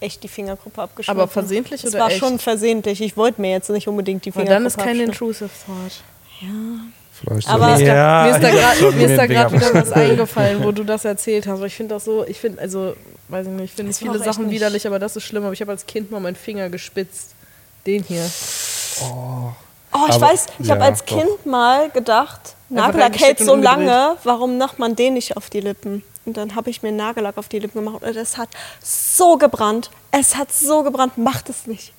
echt die Fingergruppe abgeschnitten. Aber versehentlich es oder war echt? schon versehentlich. Ich wollte mir jetzt nicht unbedingt die Aber Fingergruppe dann ist kein abschneiden. intrusive thought. Vielleicht Aber- so- Ja, mir ist da grad- schon mir ist da gerade Finger wieder was eingefallen, wo du das erzählt hast. Aber ich finde das so, ich finde, also, weiß ich nicht, ich finde Das viele Sachen nicht- widerlich, aber das ist schlimm. Aber ich habe als Kind mal meinen Finger gespitzt. Den hier. Oh, ich Aber- weiß, ich habe ja, als doch. Kind mal gedacht, Nagellack hält so lange, warum macht man den nicht auf die Lippen? Und dann habe ich mir Nagellack auf die Lippen gemacht und es hat so gebrannt. Es hat so gebrannt, macht es nicht.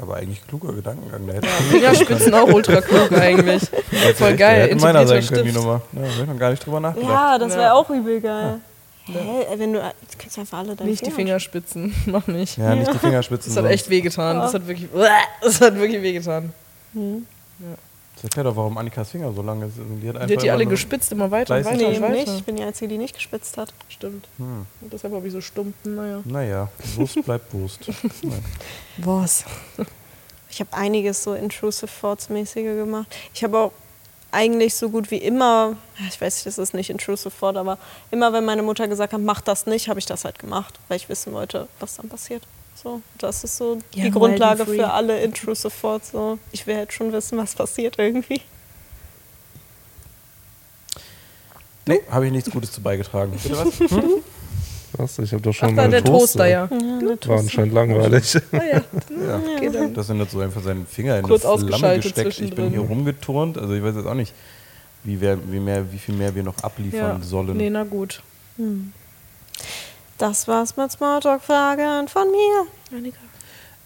Aber eigentlich kluger Gedankengang. Der hätte, Fingerspitzen auch ultra klug eigentlich. Voll geil. hätte meiner sein können, die. Nummer. Ja, ich noch gar nicht drüber nachgedacht. Ja, das Ja. wäre auch übel geil. Hä, wenn du, du kannst einfach alle deine Nicht die Finger Fingerspitzen, mach nicht. Ja, nicht die Fingerspitzen. Das hat echt wehgetan. Das hat wirklich, das hat wirklich wehgetan. Das erklärt auch, warum Annikas Finger so lang ist. Die hat einfach Die hat die alle gespitzt, immer weiter und weiter Nee, und weiter. nicht. Ich bin die Einzige, die nicht gespitzt hat. Stimmt. Hm. Und deshalb habe ich so stumpen, naja. Naja, Wurst bleibt Wurst. Was? Ich habe einiges so Intrusive Thoughts mäßige gemacht. Ich habe auch eigentlich so gut wie immer, ich weiß, das ist nicht Intrusive Thought, aber immer wenn meine Mutter gesagt hat, mach das nicht, habe ich das halt gemacht, weil ich wissen wollte, was dann passiert. So, das ist so Ja, die wild Grundlage für alle Intrusive Thoughts. So. Ich will halt schon wissen, was passiert irgendwie. Nee, habe ich nichts Gutes zu beigetragen. Bitte was? Was? Ich habe doch schon Ach, mal da der einen Toaster, ja. Ja, War anscheinend langweilig. Ah, ja. Ja. Okay, dann. Das sind jetzt so einfach seinen Finger in Kurz eine Flamme gesteckt. Ich bin hier rumgeturnt. Also ich weiß jetzt auch nicht, wie, wer, wie, mehr, wie viel mehr wir noch abliefern Ja. sollen. Nee, na gut. Das war's mit Smalltalk-Fragen von mir. Annika.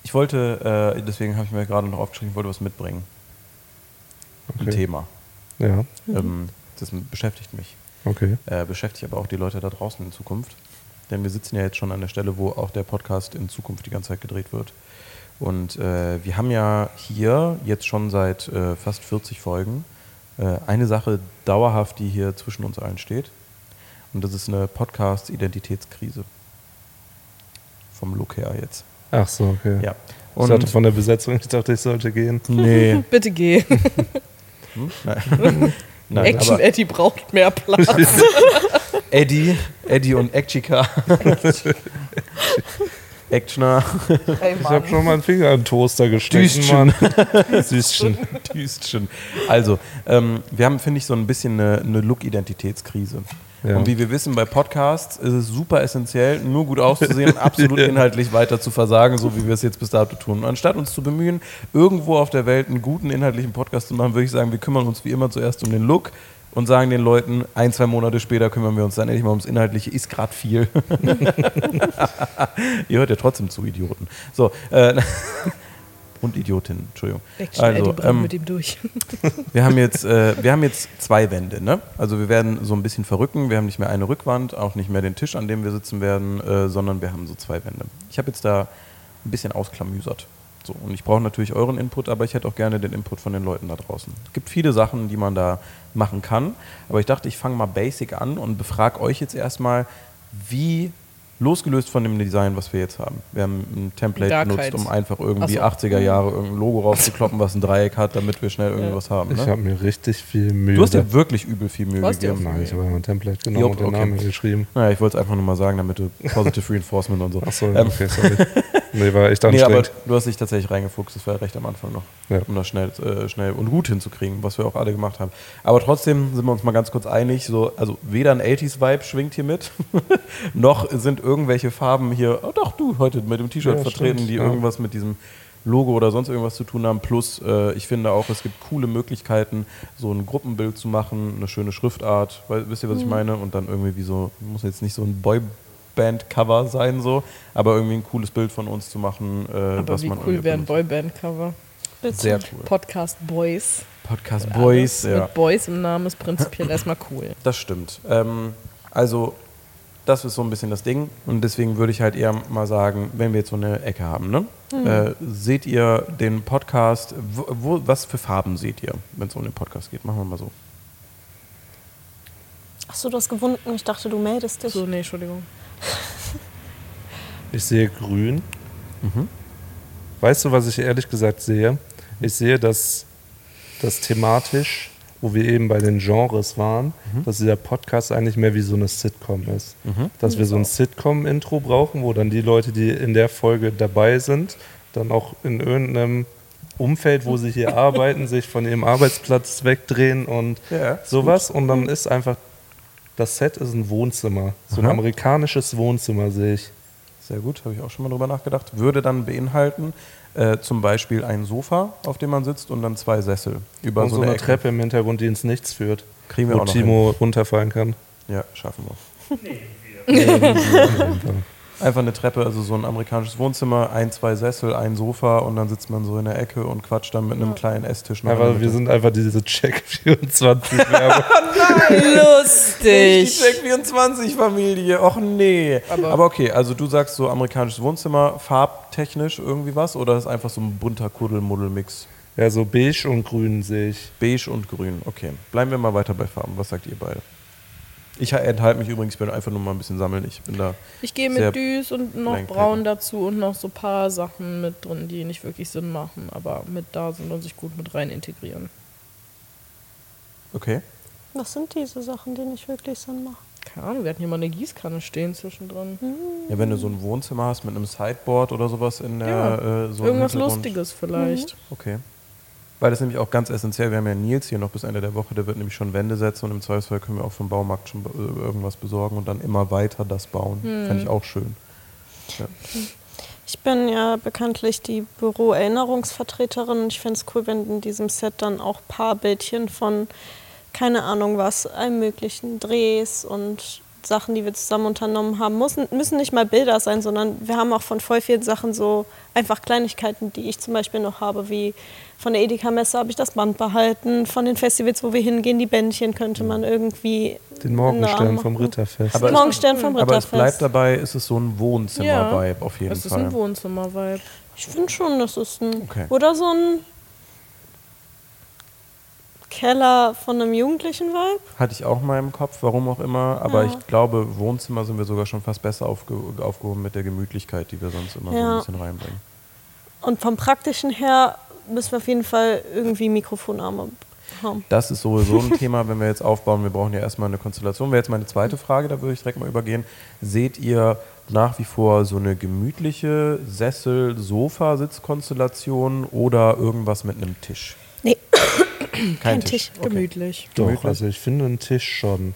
Ich wollte, äh, deswegen habe ich mir gerade noch aufgeschrieben, ich wollte was mitbringen. Ein Okay. Thema. Ja, Ähm, das beschäftigt mich. okay. Äh, beschäftigt aber auch die Leute da draußen in Zukunft. Denn wir sitzen ja jetzt schon an der Stelle, wo auch der Podcast in Zukunft die ganze Zeit gedreht wird. Und äh, wir haben ja hier jetzt schon seit äh, fast 40 Folgen äh, eine Sache dauerhaft, die hier zwischen uns allen steht. Und das ist eine Podcast-Identitätskrise. Vom Look her jetzt. Ach so, okay. Ja. Ich dachte von der Besetzung, ich dachte, ich sollte gehen. nee. Bitte geh. Hm? Nein. Nein, Action aber Eddie braucht mehr Platz. Eddie, Eddie und Actica. Actioner. Ey, Ich habe schon mal einen Finger in den Toaster gesteckt, Düstchen. Mann. Süßchen. Düstchen. Also, ähm, wir haben, finde ich, so ein bisschen eine, eine Look-Identitätskrise. Ja. Und wie wir wissen, bei Podcasts ist es super essentiell, nur gut auszusehen, absolut inhaltlich weiter zu versagen, so wie wir es jetzt bis dato tun. Und anstatt uns zu bemühen, irgendwo auf der Welt einen guten inhaltlichen Podcast zu machen, würde ich sagen, wir kümmern uns wie immer zuerst um den Look und sagen den Leuten, ein, zwei Monate später kümmern wir uns dann endlich mal ums Inhaltliche, ist gerade viel. Ihr hört ja trotzdem zu, Idioten. So, äh, und Idiotinnen, Entschuldigung. Also, brennt ähm, mit ihm durch. Wir haben jetzt, äh, wir haben jetzt zwei Wände, ne? Also wir werden so ein bisschen verrücken. Wir haben nicht mehr eine Rückwand, auch nicht mehr den Tisch, an dem wir sitzen werden, äh, sondern wir haben so zwei Wände. Ich habe jetzt da ein bisschen ausklamüsert. So, und ich brauche natürlich euren Input, aber ich hätte auch gerne den Input von den Leuten da draußen. Es gibt viele Sachen, die man da machen kann, aber ich dachte, ich fange mal basic an und befrage euch jetzt erstmal, wie losgelöst von dem Design, was wir jetzt haben. Wir haben ein Template Darkheit. benutzt, um einfach irgendwie Ach 80er Jahre irgendein Logo rauszukloppen, was ein Dreieck hat, damit wir schnell irgendwas haben. Ich Ne? habe mir richtig viel Mühe. Du hast ja wirklich übel viel Mühe Was dir gegeben. Nein, ich habe ein Template genommen Jupp, und den okay. Namen geschrieben. Naja, ich wollte es einfach nur mal sagen, damit du Positive Reinforcement und so. Achso, Ähm, okay, sorry. Nee, war echt Nee, aber anstrengend. du hast dich tatsächlich reingefuchst, das war recht am Anfang noch, Ja. um das schnell, äh, schnell und gut hinzukriegen, was wir auch alle gemacht haben. Aber trotzdem sind wir uns mal ganz kurz einig, so, also weder ein 80s-Vibe schwingt hier mit, noch sind irgendwelche Farben hier, oh doch, du heute mit dem T-Shirt Ja, vertreten, stimmt, die ja. irgendwas mit diesem Logo oder sonst irgendwas zu tun haben. Plus, äh, ich finde auch, es gibt coole Möglichkeiten, so ein Gruppenbild zu machen, eine schöne Schriftart, weil, wisst ihr, was ich meine? Und dann irgendwie wie so, muss jetzt nicht so ein Boyband-Cover sein, so, aber irgendwie ein cooles Bild von uns zu machen, äh, Aber was wie man cool wäre ein. Boyband-Cover? Sehr cool. Podcast Boys. Podcast Boys, ja. Mit Boys im Namen ist prinzipiell erstmal cool. Das stimmt. Ähm, also, das ist so ein bisschen das Ding. Und deswegen würde ich halt eher mal sagen, wenn wir jetzt so eine Ecke haben, ne? Äh, seht ihr den Podcast, wo, wo, was für Farben seht ihr, wenn es um den Podcast geht? Machen wir mal so. Achso, du hast gewunken. Ich dachte, du meldest dich. So, nee, Entschuldigung. Ich sehe grün. Mhm. Weißt du, was ich ehrlich gesagt sehe? Ich sehe, dass das thematisch, wo wir eben bei den Genres waren, dass dieser Podcast eigentlich mehr wie so eine Sitcom ist. Dass wir so ein Sitcom-Intro brauchen, wo dann die Leute, die in der Folge dabei sind, dann auch in irgendeinem Umfeld, wo sie hier arbeiten, sich von ihrem Arbeitsplatz wegdrehen und Ja, sowas. Und dann ist einfach, das Set ist ein Wohnzimmer. So ein Aha. amerikanisches Wohnzimmer sehe ich. Sehr gut, habe ich auch schon mal drüber nachgedacht. Würde dann beinhalten äh, zum Beispiel ein Sofa, auf dem man sitzt und dann zwei Sessel. Über Und so, so eine, eine Ecke. Treppe im Hintergrund, die ins Nichts führt. Kriegen wir Wo auch noch Timo runterfallen kann. hin. Ja, schaffen wir. Nee, Fall. Einfach eine Treppe, also so ein amerikanisches Wohnzimmer, ein, zwei Sessel, ein Sofa und dann sitzt man so in der Ecke und quatscht dann mit einem kleinen Esstisch. Aber wir sind einfach diese Check 24 Werbung. Lustig. Die Check 24 Familie, och nee. Aber- Aber, okay, also du sagst so amerikanisches Wohnzimmer, farbtechnisch irgendwie was oder ist einfach so ein bunter Kuddelmuddel-Mix? Ja, so beige und grün sehe ich. Beige und grün, okay. Bleiben wir mal weiter bei Farben. Was sagt ihr beide? Ich enthalte mich übrigens, ich bin einfach nur mal ein bisschen sammeln. Ich bin da. Ich gehe mit Düs und noch Braun dazu und noch so ein paar Sachen mit drin, die nicht wirklich Sinn machen, aber mit da sind und sich gut mit rein integrieren. Okay. Was sind diese Sachen, die nicht wirklich Sinn machen? Keine Ahnung, wir hatten hier mal eine Gießkanne stehen zwischendrin. Ja, wenn du so ein Wohnzimmer hast mit einem Sideboard oder sowas in der. Ja, äh, so Irgendwas. Lustiges vielleicht. Okay. Weil das nämlich auch ganz essentiell. Wir haben ja Nils hier noch bis Ende der Woche, der wird nämlich schon Wände setzen und im Zweifelsfall können wir auch vom Baumarkt schon äh, irgendwas besorgen und dann immer weiter das bauen. Fände ich auch schön. Ja. Ich bin ja bekanntlich die Büro-Erinnerungsvertreterin und ich finde es cool, wenn in diesem Set dann auch Paarbildchen von, keine Ahnung was, allem möglichen Drehs und Sachen, die wir zusammen unternommen haben, müssen, müssen nicht mal Bilder sein, sondern wir haben auch von voll vielen Sachen so einfach Kleinigkeiten, die ich zum Beispiel noch habe, wie von der Edeka-Messe habe ich das Band behalten, von den Festivals, wo wir hingehen, die Bändchen könnte man irgendwie Den Morgenstern vom. Ritterfest. Aber- Morgenstern vom Aber es Ritterfest. bleibt dabei, ist es so ein Wohnzimmer-Vibe Ja, auf jeden Das ist Fall. ein Wohnzimmer-Vibe. Ich finde schon, das ist ein. Okay. Oder so ein Keller von einem jugendlichen Vibe. Hatte ich auch mal im Kopf, warum auch immer. Aber Ja. ich glaube, Wohnzimmer sind wir sogar schon fast besser aufge aufgehoben mit der Gemütlichkeit, die wir sonst immer so Ja. ein bisschen reinbringen. Und vom Praktischen her müssen wir auf jeden Fall irgendwie Mikrofonarme haben. Das ist sowieso ein Thema, wenn wir jetzt aufbauen. Wir brauchen ja erstmal eine Konstellation. Wäre jetzt meine zweite Frage, da würde ich direkt mal übergehen. Seht ihr nach wie vor so eine gemütliche Sessel-Sofa-Sitzkonstellation oder irgendwas mit einem Tisch? Nee, Kein, kein Tisch. Tisch. Okay. Gemütlich. Doch, gemütlich. also ich finde einen Tisch schon,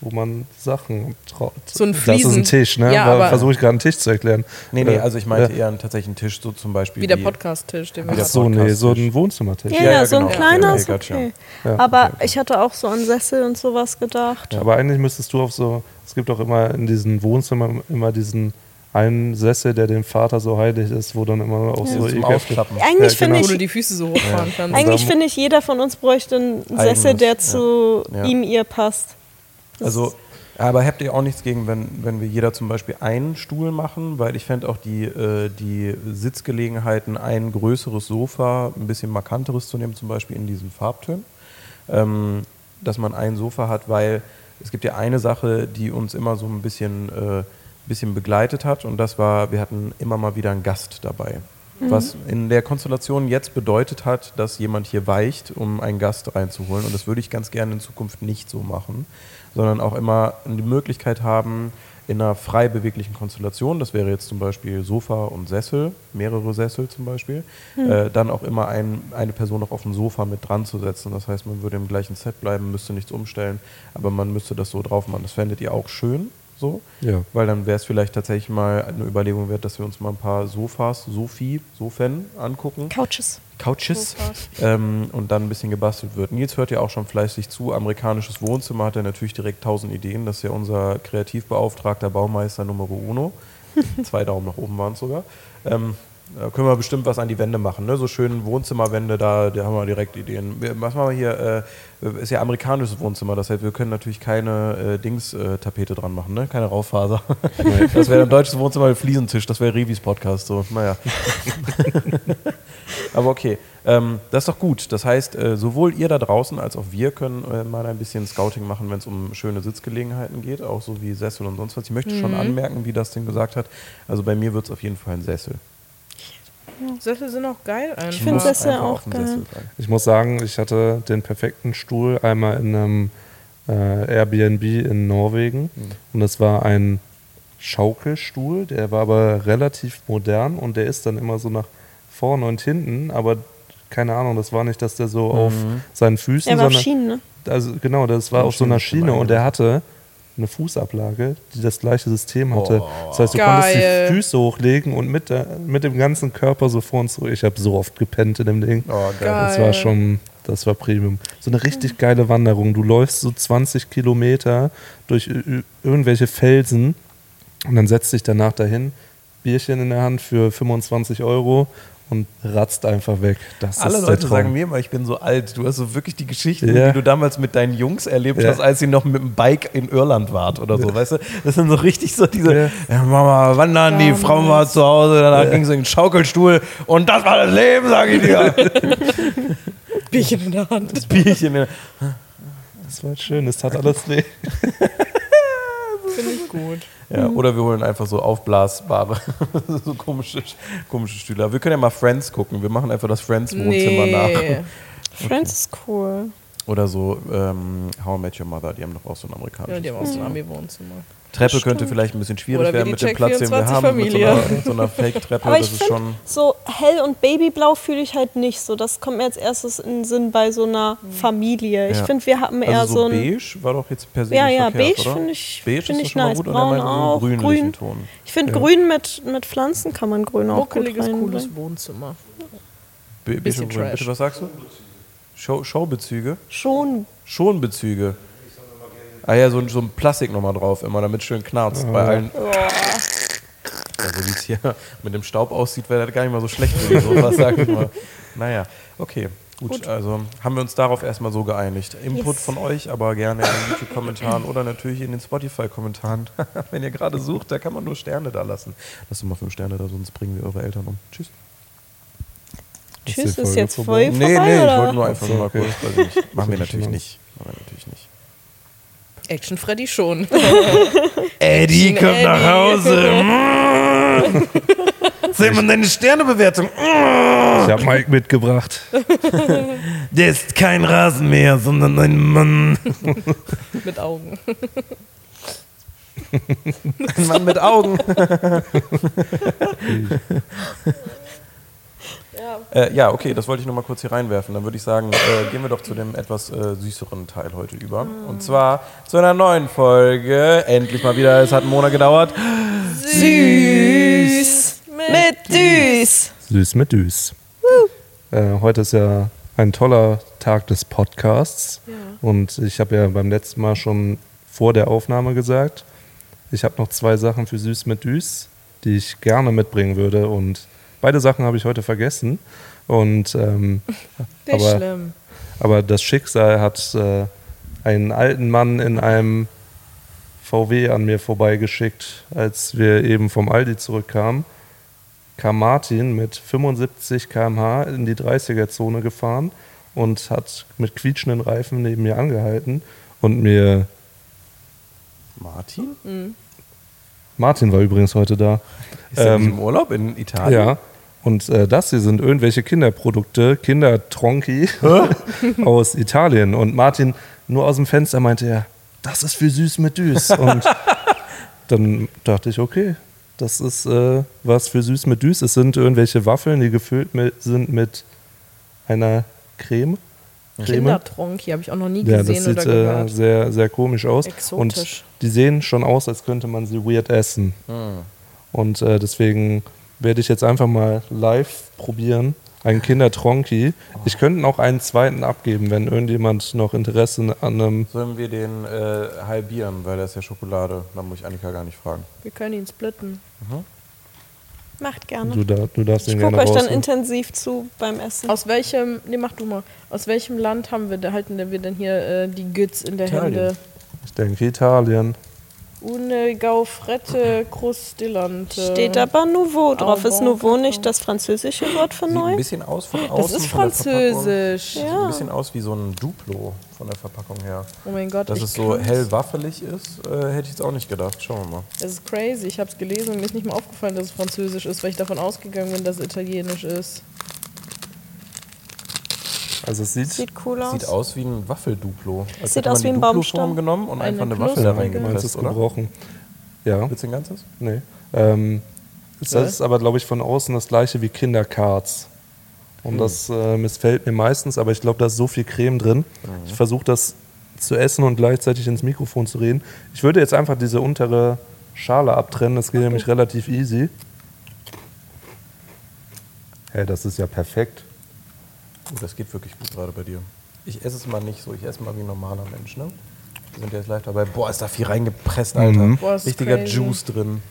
wo man Sachen traut. So ein Das ist ein Fliesen- Tisch, ne? Ja, aber- Versuche ich gerade einen Tisch zu erklären. Nee, nee, Äh, also ich meinte ja. eher einen tatsächlichen Tisch, so zum Beispiel Wie der Podcast-Tisch, den wir Ach hatten. so, nee, so ein Wohnzimmertisch. Ja, Ja, ja, so ein genau. kleiner Okay, ist okay. Ja, Aber okay, okay. ich hatte auch so an Sessel und sowas gedacht. Ja, aber eigentlich müsstest du auf so, es gibt auch immer in diesen Wohnzimmern immer diesen einen Sessel, der dem Vater so heilig ist, wo dann immer auch Ja, so zum Aufklappen. Eigentlich Ja, finde genau. Wo du ich, die Füße so hochfahren kannst. eigentlich finde ich, jeder von uns bräuchte einen Eigenes, Sessel, der ja. zu Ja. ihm, ihr passt. Das Also, aber habt ihr auch nichts gegen, wenn, wenn wir jeder zum Beispiel einen Stuhl machen? Weil ich fände auch die, äh, die Sitzgelegenheiten, ein größeres Sofa, ein bisschen markanteres zu nehmen, zum Beispiel in diesen Farbtönen. Ähm, dass man ein Sofa hat, weil es gibt ja eine Sache, die uns immer so ein bisschen, äh, bisschen begleitet hat und das war, wir hatten immer mal wieder einen Gast dabei. Was in der Konstellation jetzt bedeutet hat, dass jemand hier weicht, um einen Gast reinzuholen. Und das würde ich ganz gerne in Zukunft nicht so machen, sondern auch immer die Möglichkeit haben, in einer frei beweglichen Konstellation, das wäre jetzt zum Beispiel Sofa und Sessel, mehrere Sessel zum Beispiel, äh, dann auch immer ein, eine Person noch auf dem Sofa mit dran zu setzen. Das heißt, man würde im gleichen Set bleiben, müsste nichts umstellen, aber man müsste das so drauf machen. Das fändet ihr auch schön so? Ja. Weil dann wäre es vielleicht tatsächlich mal eine Überlegung wert, dass wir uns mal ein paar Sofas, Sofi, Sofen angucken. Couches. Couches. Ähm, und dann ein bisschen gebastelt wird. Nils hört ja auch schon fleißig zu. Amerikanisches Wohnzimmer hat er natürlich direkt tausend Ideen. Das ist ja unser Kreativbeauftragter, Baumeister Nummer uno. Zwei Daumen nach oben waren es sogar. Ähm, da können wir bestimmt was an die Wände machen. Ne? So schöne Wohnzimmerwände, da, da haben wir direkt Ideen. Was machen wir hier? Äh, ist ja amerikanisches Wohnzimmer, das heißt, wir können natürlich keine äh, Dings-Tapete dran machen, ne? keine Raufaser. das wäre ein deutsches Wohnzimmer mit Fliesentisch, das wäre Revis Podcast. So. Naja. Aber okay, ähm, das ist doch gut. Das heißt, äh, sowohl ihr da draußen als auch wir können äh, mal ein bisschen Scouting machen, wenn es um schöne Sitzgelegenheiten geht, auch so wie Sessel und sonst was. Ich möchte schon anmerken, wie das Ding gesagt hat. Also bei mir wird es auf jeden Fall ein Sessel. Sessel sind auch geil einfach. find Muss Sessel auch geil. Ich muss sagen, ich hatte den perfekten Stuhl einmal in einem äh, Airbnb in Norwegen. Und das war ein Schaukelstuhl, der war aber relativ modern und der ist dann immer so nach vorne und hinten, aber keine Ahnung, das war nicht, dass der so auf seinen Füßen, Er war auf Schienen, ne? also genau, das war Auf auf so einer Schiene und der hatte eine Fußablage, die das gleiche System hatte. Oh. das heißt, du Geil. konntest die Füße hochlegen und mit, der, mit dem ganzen Körper so vor und zurück. Ich habe so oft gepennt in dem Ding. Oh, geil. Das war schon, das war Premium. So eine richtig geile Wanderung. Du läufst so 20 Kilometer durch irgendwelche Felsen und dann setzt dich danach dahin, Bierchen in der Hand für 25 Euro und ratzt einfach weg. Das Alle ist Leute der Traum. sagen mir immer, ich bin so alt. Du hast so wirklich die Geschichten, Ja. die du damals mit deinen Jungs erlebt Ja. hast, als ihr noch mit dem Bike in Irland wart oder so, weißt du? Das sind so richtig so diese, Ja. ja, Mama, wandern, die. Frau war zu Hause, danach ging sie in den Schaukelstuhl und das war das Leben, sag ich dir. Bierchen in der Hand. Das Bierchen. in- Das war schön, es tat alles weh. Finde ich gut. Ja, oder wir holen einfach so aufblasbare, so komische, komische Stühle. Aber Wir können ja mal Friends gucken. Wir machen einfach das Friends-Wohnzimmer nach. Nee. Friends ist cool. Oder so ähm, How I Met Your Mother, die haben doch auch so ein amerikanisches Ja, die haben auch so ein Ami-Wohnzimmer. Treppe könnte vielleicht ein bisschen schwierig werden mit dem Platz, den wir 24 haben. Mit so Familie. einer, mit so einer Fake-Treppe, Aber das ich ist finde, schon. so hell und babyblau fühle ich halt nicht so. Das kommt mir als erstes in den Sinn bei so einer Familie. Ich Ja. finde, wir haben eher Also so so ein. beige war doch jetzt per se Ja, ja, verkehrt, beige finde ich, Beige find ist ich schon mal nice. gut und Braun auch. Grün. Ton. Ich finde Ja. grün mit, mit Pflanzen kann man grün auch gut reinbringen. cooles Wohnzimmer. Be Bisschen und grün. Trash. Bitte, was sagst du? Show Showbezüge? Schon. Schonbezüge. Ah ja, so, ein- so ein Plastik nochmal drauf, immer, damit schön knarzt. Bei allen. Also wie es hier mit dem Staub aussieht, wäre das gar nicht mal so schlecht für die Sofas, sag ich mal. Naja, okay. Gut, also haben wir uns darauf erstmal so geeinigt. Input Yes. von euch, aber gerne in den YouTube-Kommentaren oder natürlich in den Spotify-Kommentaren. Wenn ihr gerade sucht, da kann man nur Sterne da lassen. Lasst doch mal fünf Sterne da, sonst bringen wir eure Eltern um. Tschüss. Ist Tschüss, ist Folge jetzt vorbei? voll Nee, vorbei, nee, ich oder? wollte nur einfach Ach so, nur mal okay. kurz. Ich. Machen wir Das ist natürlich nicht. Machen wir natürlich nicht. Action Freddy schon. Eddie kommt nach Hause. Sehen wir deine Sternebewertung? Ich habe Mike mitgebracht. Der ist kein Rasenmäher, sondern ein Mann. Mit Augen. Ein Mann mit Augen. Äh, ja, okay, das wollte ich nur mal kurz hier reinwerfen. Dann würde ich sagen, äh, gehen wir doch zu dem etwas äh, süßeren Teil heute über. Und zwar zu einer neuen Folge. Endlich mal wieder, es hat einen Monat gedauert. Süß. Mit Düs. Süß mit Düs. Äh, heute ist ja ein toller Tag des Podcasts. Und ich habe ja beim letzten Mal schon vor der Aufnahme gesagt, ich habe noch zwei Sachen für Süß mit Düs, die ich gerne mitbringen würde. Und beide Sachen habe ich heute vergessen. Und ähm, Der ist Aber- schlimm. Aber das Schicksal hat äh, einen alten Mann in einem VW an mir vorbeigeschickt, als wir eben vom Aldi zurückkamen. Kam Martin mit 75 km/h in die 30er-Zone gefahren und hat mit quietschenden Reifen neben mir angehalten und mir. Martin? Martin war übrigens heute da. Ist er nicht Ähm, im Urlaub in Italien? Ja. Und äh, das hier sind irgendwelche Kinderprodukte, Kindertronki aus Italien. Und Martin nur aus dem Fenster meinte er, das ist für süß mit Düs. Und dann dachte ich, okay, das ist äh, was für süß mit Düs. Es sind irgendwelche Waffeln, die gefüllt mit, sind mit einer Creme. Creme. Kindertronki habe ich auch noch nie Ja, gesehen das sieht oder äh, sehr, sehr komisch aus. Exotisch. Und die sehen schon aus, als könnte man sie weird essen. Hm. Und äh, deswegen werde ich jetzt einfach mal live probieren. Ein Kindertronki. Ich könnte auch einen zweiten abgeben, wenn irgendjemand noch Interesse an einem. Sollen wir den äh, halbieren, weil das ist ja Schokolade. Da muss ich Annika gar nicht fragen. Wir können ihn splitten. Macht gerne. Du, da, du darfst Ich den gucke euch dann intensiv zu beim Essen. Aus welchem, nee, mach du mal. Aus welchem Land haben wir, da halten wir denn hier äh, die Güts in der Italien. Hände? Ich denke Italien. Une gaufrette crustillante. Steht aber Nouveau drauf. Ist Nouveau nicht das französische Wort für Sieht ein neu? bisschen aus von außen. Das ist französisch. Sieht ein bisschen aus wie so ein Duplo von der Verpackung her. Oh mein Gott, Dass ich es so hell waffelig ist, äh, hätte ich jetzt auch nicht gedacht. Schauen wir mal. Das ist crazy. Ich habe es gelesen und mir ist nicht mal aufgefallen, dass es französisch ist, weil ich davon ausgegangen bin, dass es italienisch ist. Also es sieht, Sieht cool aus. Sieht aus wie ein Waffelduplo. Als Sieht aus man wie ein Baumstamm. genommen und Eine einfach eine Waffel da reingepresst, es oder? gebrochen. Ja, Willst du ein ganzes? nee. Ähm, das Ja. ist aber, glaube ich, von außen das gleiche wie Kinderkarts. Und Hm. das äh, missfällt mir meistens, aber ich glaube, da ist so viel Creme drin. Mhm. Ich versuche das zu essen und gleichzeitig ins Mikrofon zu reden. Ich würde jetzt einfach diese untere Schale abtrennen, das geht nämlich relativ easy. Hey, das ist ja perfekt. Oh, das geht wirklich gut gerade bei dir. Ich esse es mal nicht so, ich esse mal wie ein normaler Mensch, ne? Wir sind ja jetzt live dabei. Boah, ist da viel reingepresst, Alter. Mhm. Boah, ist Richtiger crazy. Juice drin.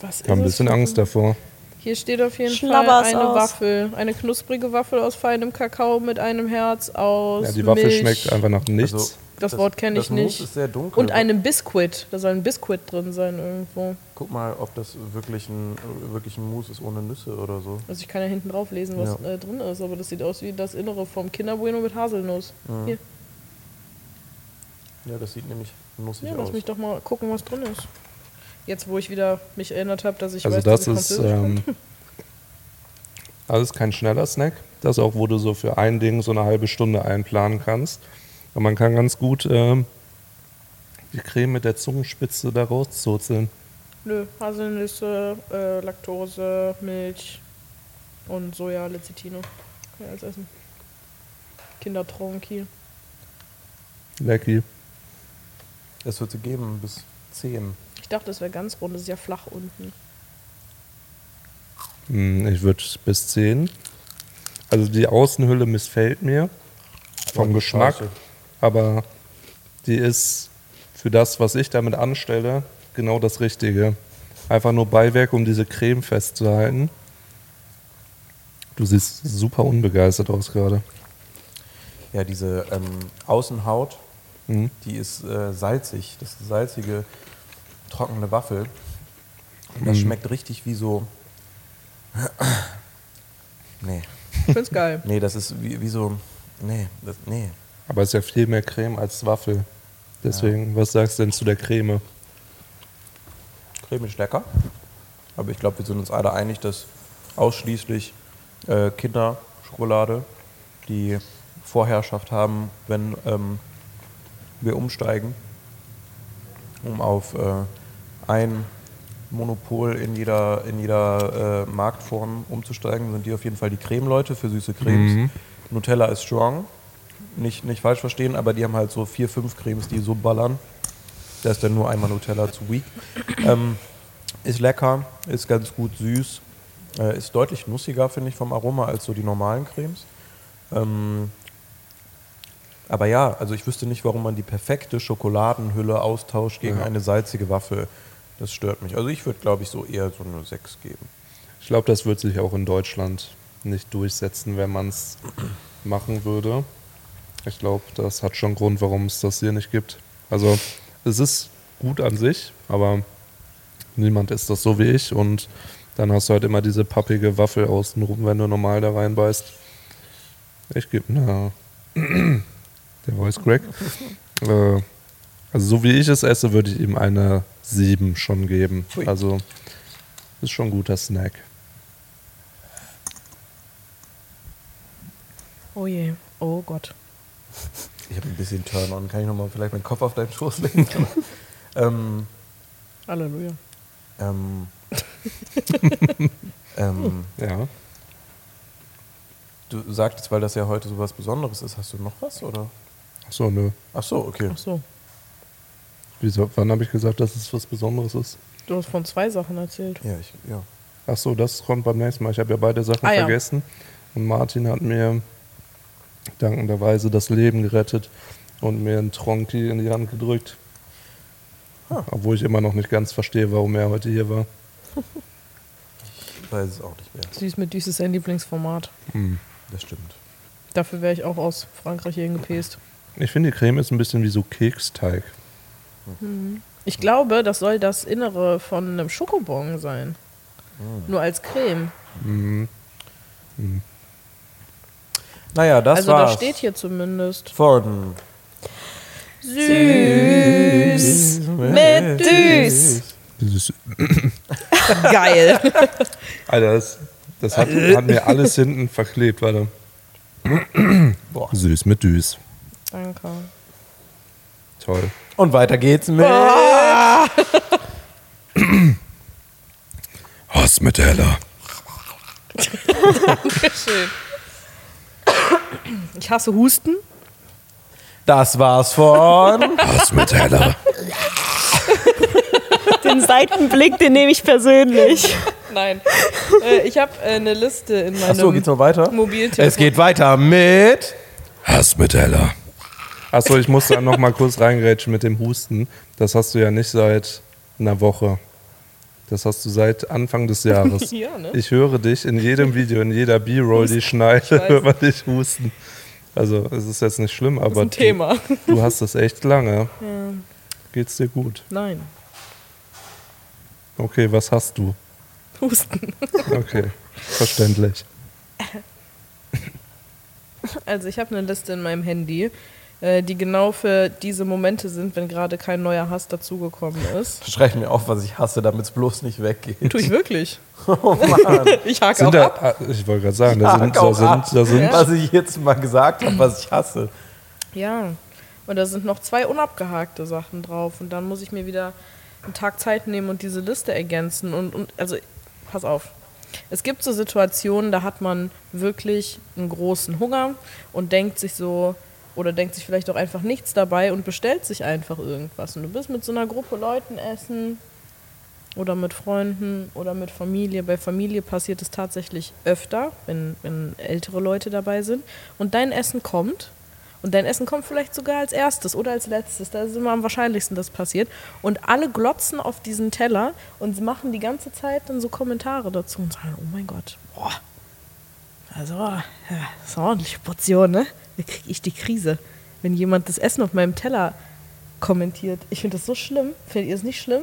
Was Ich habe ein bisschen Angst davor. Hier steht auf jeden Fall eine aus. Waffel. Eine knusprige Waffel aus feinem Kakao mit einem Herz aus Ja, die Waffel Milch. schmeckt einfach nach nichts. Also, Das Wort kenn ich das Mousse nicht. ist sehr dunkel. Und einem Biskuit. Da soll ein Biskuit drin sein irgendwo. Guck mal, ob das wirklich ein, wirklich ein Mousse ist ohne Nüsse oder so. Also ich kann ja hinten drauf lesen, was Ja. äh, drin ist, aber das sieht aus wie das Innere vom Kinder Bueno mit Haselnuss. Mhm. Hier. Ja, das sieht nämlich nussig Ja, aus. lass mich doch mal gucken, was drin ist. Jetzt, wo ich wieder mich erinnert habe, dass ich also weiß, das dass ich ist Französisch ähm, alles kein schneller Snack. Das auch, wo du so für ein Ding so eine halbe Stunde einplanen kannst. Und man kann ganz gut ähm, die Creme mit der Zungenspitze da rauszuzeln. Nö, Haselnüsse, äh, Laktose, Milch und Soja, Lecithino. Kann ich alles essen. Kindertronki. Lecky. Es wird sie geben bis 10. Ich dachte, es wäre ganz rund, das ist ja flach unten. Hm, Ich würde bis 10. Also die Außenhülle missfällt mir vom Geschmack, scheiße. Aber die ist für das, was ich damit anstelle, genau das Richtige. Einfach nur Beiwerk, um diese Creme festzuhalten. Du siehst super unbegeistert aus gerade. Ja, diese ähm, Außenhaut, Mhm. die ist äh, salzig. Das ist eine salzige, trockene Waffel. Und das Mhm. schmeckt richtig wie so. nee. Ich find's geil. Nee, das ist wie, wie so. Nee, das, nee. Aber es ist ja viel mehr Creme als Waffel. Deswegen, was sagst du denn zu der Creme? Creme ist lecker. Aber ich glaube, wir sind uns alle einig, dass ausschließlich äh, Kinderschokolade die Vorherrschaft haben, wenn ähm, wir umsteigen, um auf äh, ein Monopol in jeder, in jeder äh, Marktform umzusteigen, sind die auf jeden Fall die Creme-Leute für süße Cremes. Mhm. Nutella ist strong, nicht, nicht falsch verstehen, aber die haben halt so vier, fünf Cremes, die so ballern. Da ist dann nur einmal Nutella zu weak. Ähm, ist lecker, ist ganz gut süß, äh, ist deutlich nussiger, finde ich, vom Aroma als so die normalen Cremes. Ähm, aber ja, also ich wüsste nicht, warum man die perfekte Schokoladenhülle austauscht gegen Ja. eine salzige Waffel. Das stört mich. Also ich würde, glaube ich, so eher so eine 6 geben. Ich glaube, das wird sich auch in Deutschland nicht durchsetzen, wenn man es machen würde. Ich glaube, das hat schon Grund, warum es das hier nicht gibt. Also, es ist gut an sich, aber niemand isst das so wie ich und dann hast du halt immer diese pappige Waffel außenrum, wenn du normal da reinbeißt. Ich gebe eine. Der Voice Crack. äh, also, so wie ich es esse, würde ich ihm eine 7 schon geben. Ui. Also, ist schon ein guter Snack. Oh je. Oh Gott. Ich habe ein bisschen Turn-on. Kann ich nochmal vielleicht meinen Kopf auf deinen Schoß legen? ähm, Halleluja. ähm, ähm, Ja. du sagtest, weil das ja heute so was Besonderes ist, hast du noch was? Oder? Achso, nö. Ach so, okay. Ach so. Wieso, wann habe ich gesagt, dass es was Besonderes ist? Du hast von zwei Sachen erzählt. Ja, ich, ja. Achso, das kommt beim nächsten Mal. Ich habe ja beide Sachen Ah, ja. vergessen. Und Martin hat mir dankenderweise das Leben gerettet und mir einen Tronki in die Hand gedrückt. Ah. Obwohl ich immer noch nicht ganz verstehe, warum er heute hier war. Ich weiß es auch nicht mehr. Süß mit Düs ist sein Lieblingsformat. Hm. Das stimmt. Dafür wäre ich auch aus Frankreich hier hingepäst. Ich finde, die Creme ist ein bisschen wie so Keksteig. Ich glaube, das soll das Innere von einem Schokobon sein. Nur als Creme. Mhm. Naja, das also war's. das steht hier zumindest. Von Süß mit Düs. Dieses- Geil. Alter, das, das hat, hat mir alles hinten verklebt, warte. Boah. Süß mit Düs. Danke. Toll. Und weiter geht's mit. Was mit Ella? Ich hasse Husten. Das war's von. Was mit Heller? Den Seitenblick, den nehme ich persönlich. Nein. äh, ich habe äh, eine Liste in meinem Achso, geht's noch weiter? Mobiltelefon. Es geht weiter mit. Was mit Heller? Achso, ich muss da noch mal kurz reingrätschen mit dem Husten. Das hast du ja nicht seit einer Woche. Das hast du seit Anfang des Jahres. Ja, ne? Ich höre dich in jedem Video, in jeder B-Roll, die ich schneide, weiß. über dich husten. Also, es ist jetzt nicht schlimm, Das ist aber ein Thema. Du, du hast das echt lange. Ja. Geht's dir gut? Nein. Okay, was hast du? Husten. Okay, verständlich. Also ich habe eine Liste in meinem Handy, die genau für diese Momente sind, wenn gerade kein neuer Hass dazugekommen ist. Schreib mir auf, was ich hasse, damit es bloß nicht weggeht. Tue ich wirklich. Oh Mann. Ich hake Sind auch da, ab. ah, ich wollte gerade sagen, da sind, da sind, da sind, Ja. Was ich jetzt mal gesagt habe, was ich hasse. Ja. Und da sind noch zwei unabgehakte Sachen drauf. Und dann muss ich mir wieder einen Tag Zeit nehmen und diese Liste ergänzen. Und, und also, pass auf. Es gibt so Situationen, da hat man wirklich einen großen Hunger und denkt sich so, oder denkt sich vielleicht auch einfach nichts dabei und bestellt sich einfach irgendwas. Und du bist mit so einer Gruppe Leuten essen oder mit Freunden oder mit Familie. Bei Familie passiert es tatsächlich öfter, wenn, wenn ältere Leute dabei sind. Und dein Essen kommt. Und dein Essen kommt vielleicht sogar als erstes oder als letztes. Da ist immer am wahrscheinlichsten, dass passiert. Und alle glotzen auf diesen Teller und machen die ganze Zeit dann so Kommentare dazu und sagen, oh mein Gott, boah, also, ja, das ist eine ordentliche Portion, ne? Da kriege ich die Krise. Wenn jemand das Essen auf meinem Teller kommentiert. Ich finde das so schlimm. Findet ihr es nicht schlimm?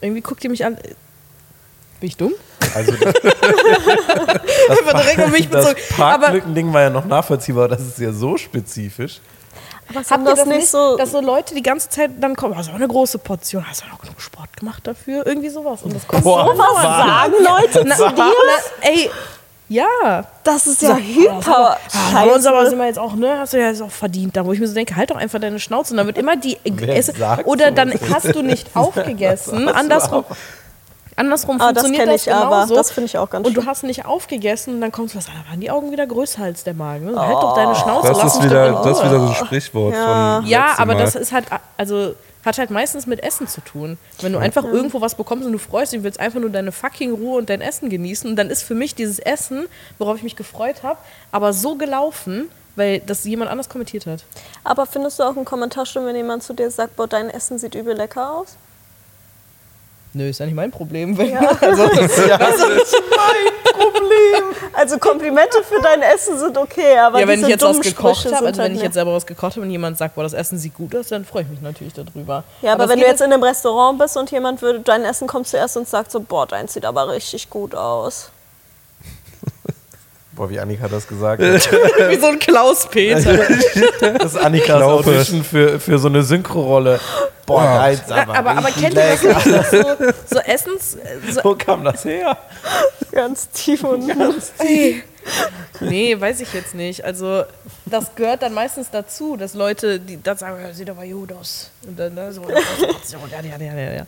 Irgendwie guckt ihr mich an. Bin ich dumm? Also das, Einfach direkt auf mich das bezogen. Aber Parklückending war ja noch nachvollziehbar, das ist ja so spezifisch. Aber habt ihr das, das nicht so. dass so Leute die ganze Zeit dann kommen, hast du auch eine große Portion, hast du auch genug Sport gemacht dafür? Irgendwie sowas. Und das kommt Boah, so was? sagen Leute na, zu na, dir? ey, ja. Das ist ja So, hyper. Ja, wir uns aber sind wir jetzt auch, ne, hast du ja jetzt auch verdient. Da wo ich mir so denke, halt doch einfach deine Schnauze. Und dann wird immer die Esse- oder so? dann hast du nicht aufgegessen. Andersrum, andersrum Ah, das funktioniert kenne das ich aber. Das finde ich auch ganz und du hast nicht aufgegessen und dann kommst du was, da waren die Augen wieder größer als der Magen. Ne? Halt doch deine Schnauze, das lass ist mich doch in wieder, das ist wieder so ein Sprichwort Ja. von Ja, aber Mal. das ist halt, also hat halt meistens mit Essen zu tun. Wenn du einfach irgendwo was bekommst und du freust dich, und willst einfach nur deine fucking Ruhe und dein Essen genießen, und dann ist für mich dieses Essen, worauf ich mich gefreut habe, aber so gelaufen, weil das jemand anders kommentiert hat. Aber findest du auch einen Kommentar schlimm, wenn jemand zu dir sagt, boah, dein Essen sieht übel lecker aus? Nö, ist ja nicht mein Problem. Wenn, also, Ja, das ist mein Problem. Also Komplimente für dein Essen sind okay, aber ja, wenn ich jetzt was gekocht habe, also wenn halt ich jetzt selber was gekocht habe und jemand sagt, boah, das Essen sieht gut aus, dann freue ich mich natürlich darüber. Ja, aber, es wenn du geht jetzt in einem Restaurant bist und jemand würde, dein Essen kommt zuerst und sagt so, boah, dein sieht aber richtig gut aus. Boah, wie Annika das gesagt hat. wie so ein Klaus-Peter. Das ist Annikas Glaube. Audition für, für so eine Synchro-Rolle. Boah, Ja. ist aber, aber, aber kennt ihr das nicht, so, so Essens... So, Wo kam das her? Ganz tief und Nee, weiß ich jetzt nicht. Also, das gehört dann meistens dazu, dass Leute, die dann sagen, ja, sieht aber gut aus. Und dann ne, so, ja, ja, ja, ja, ja.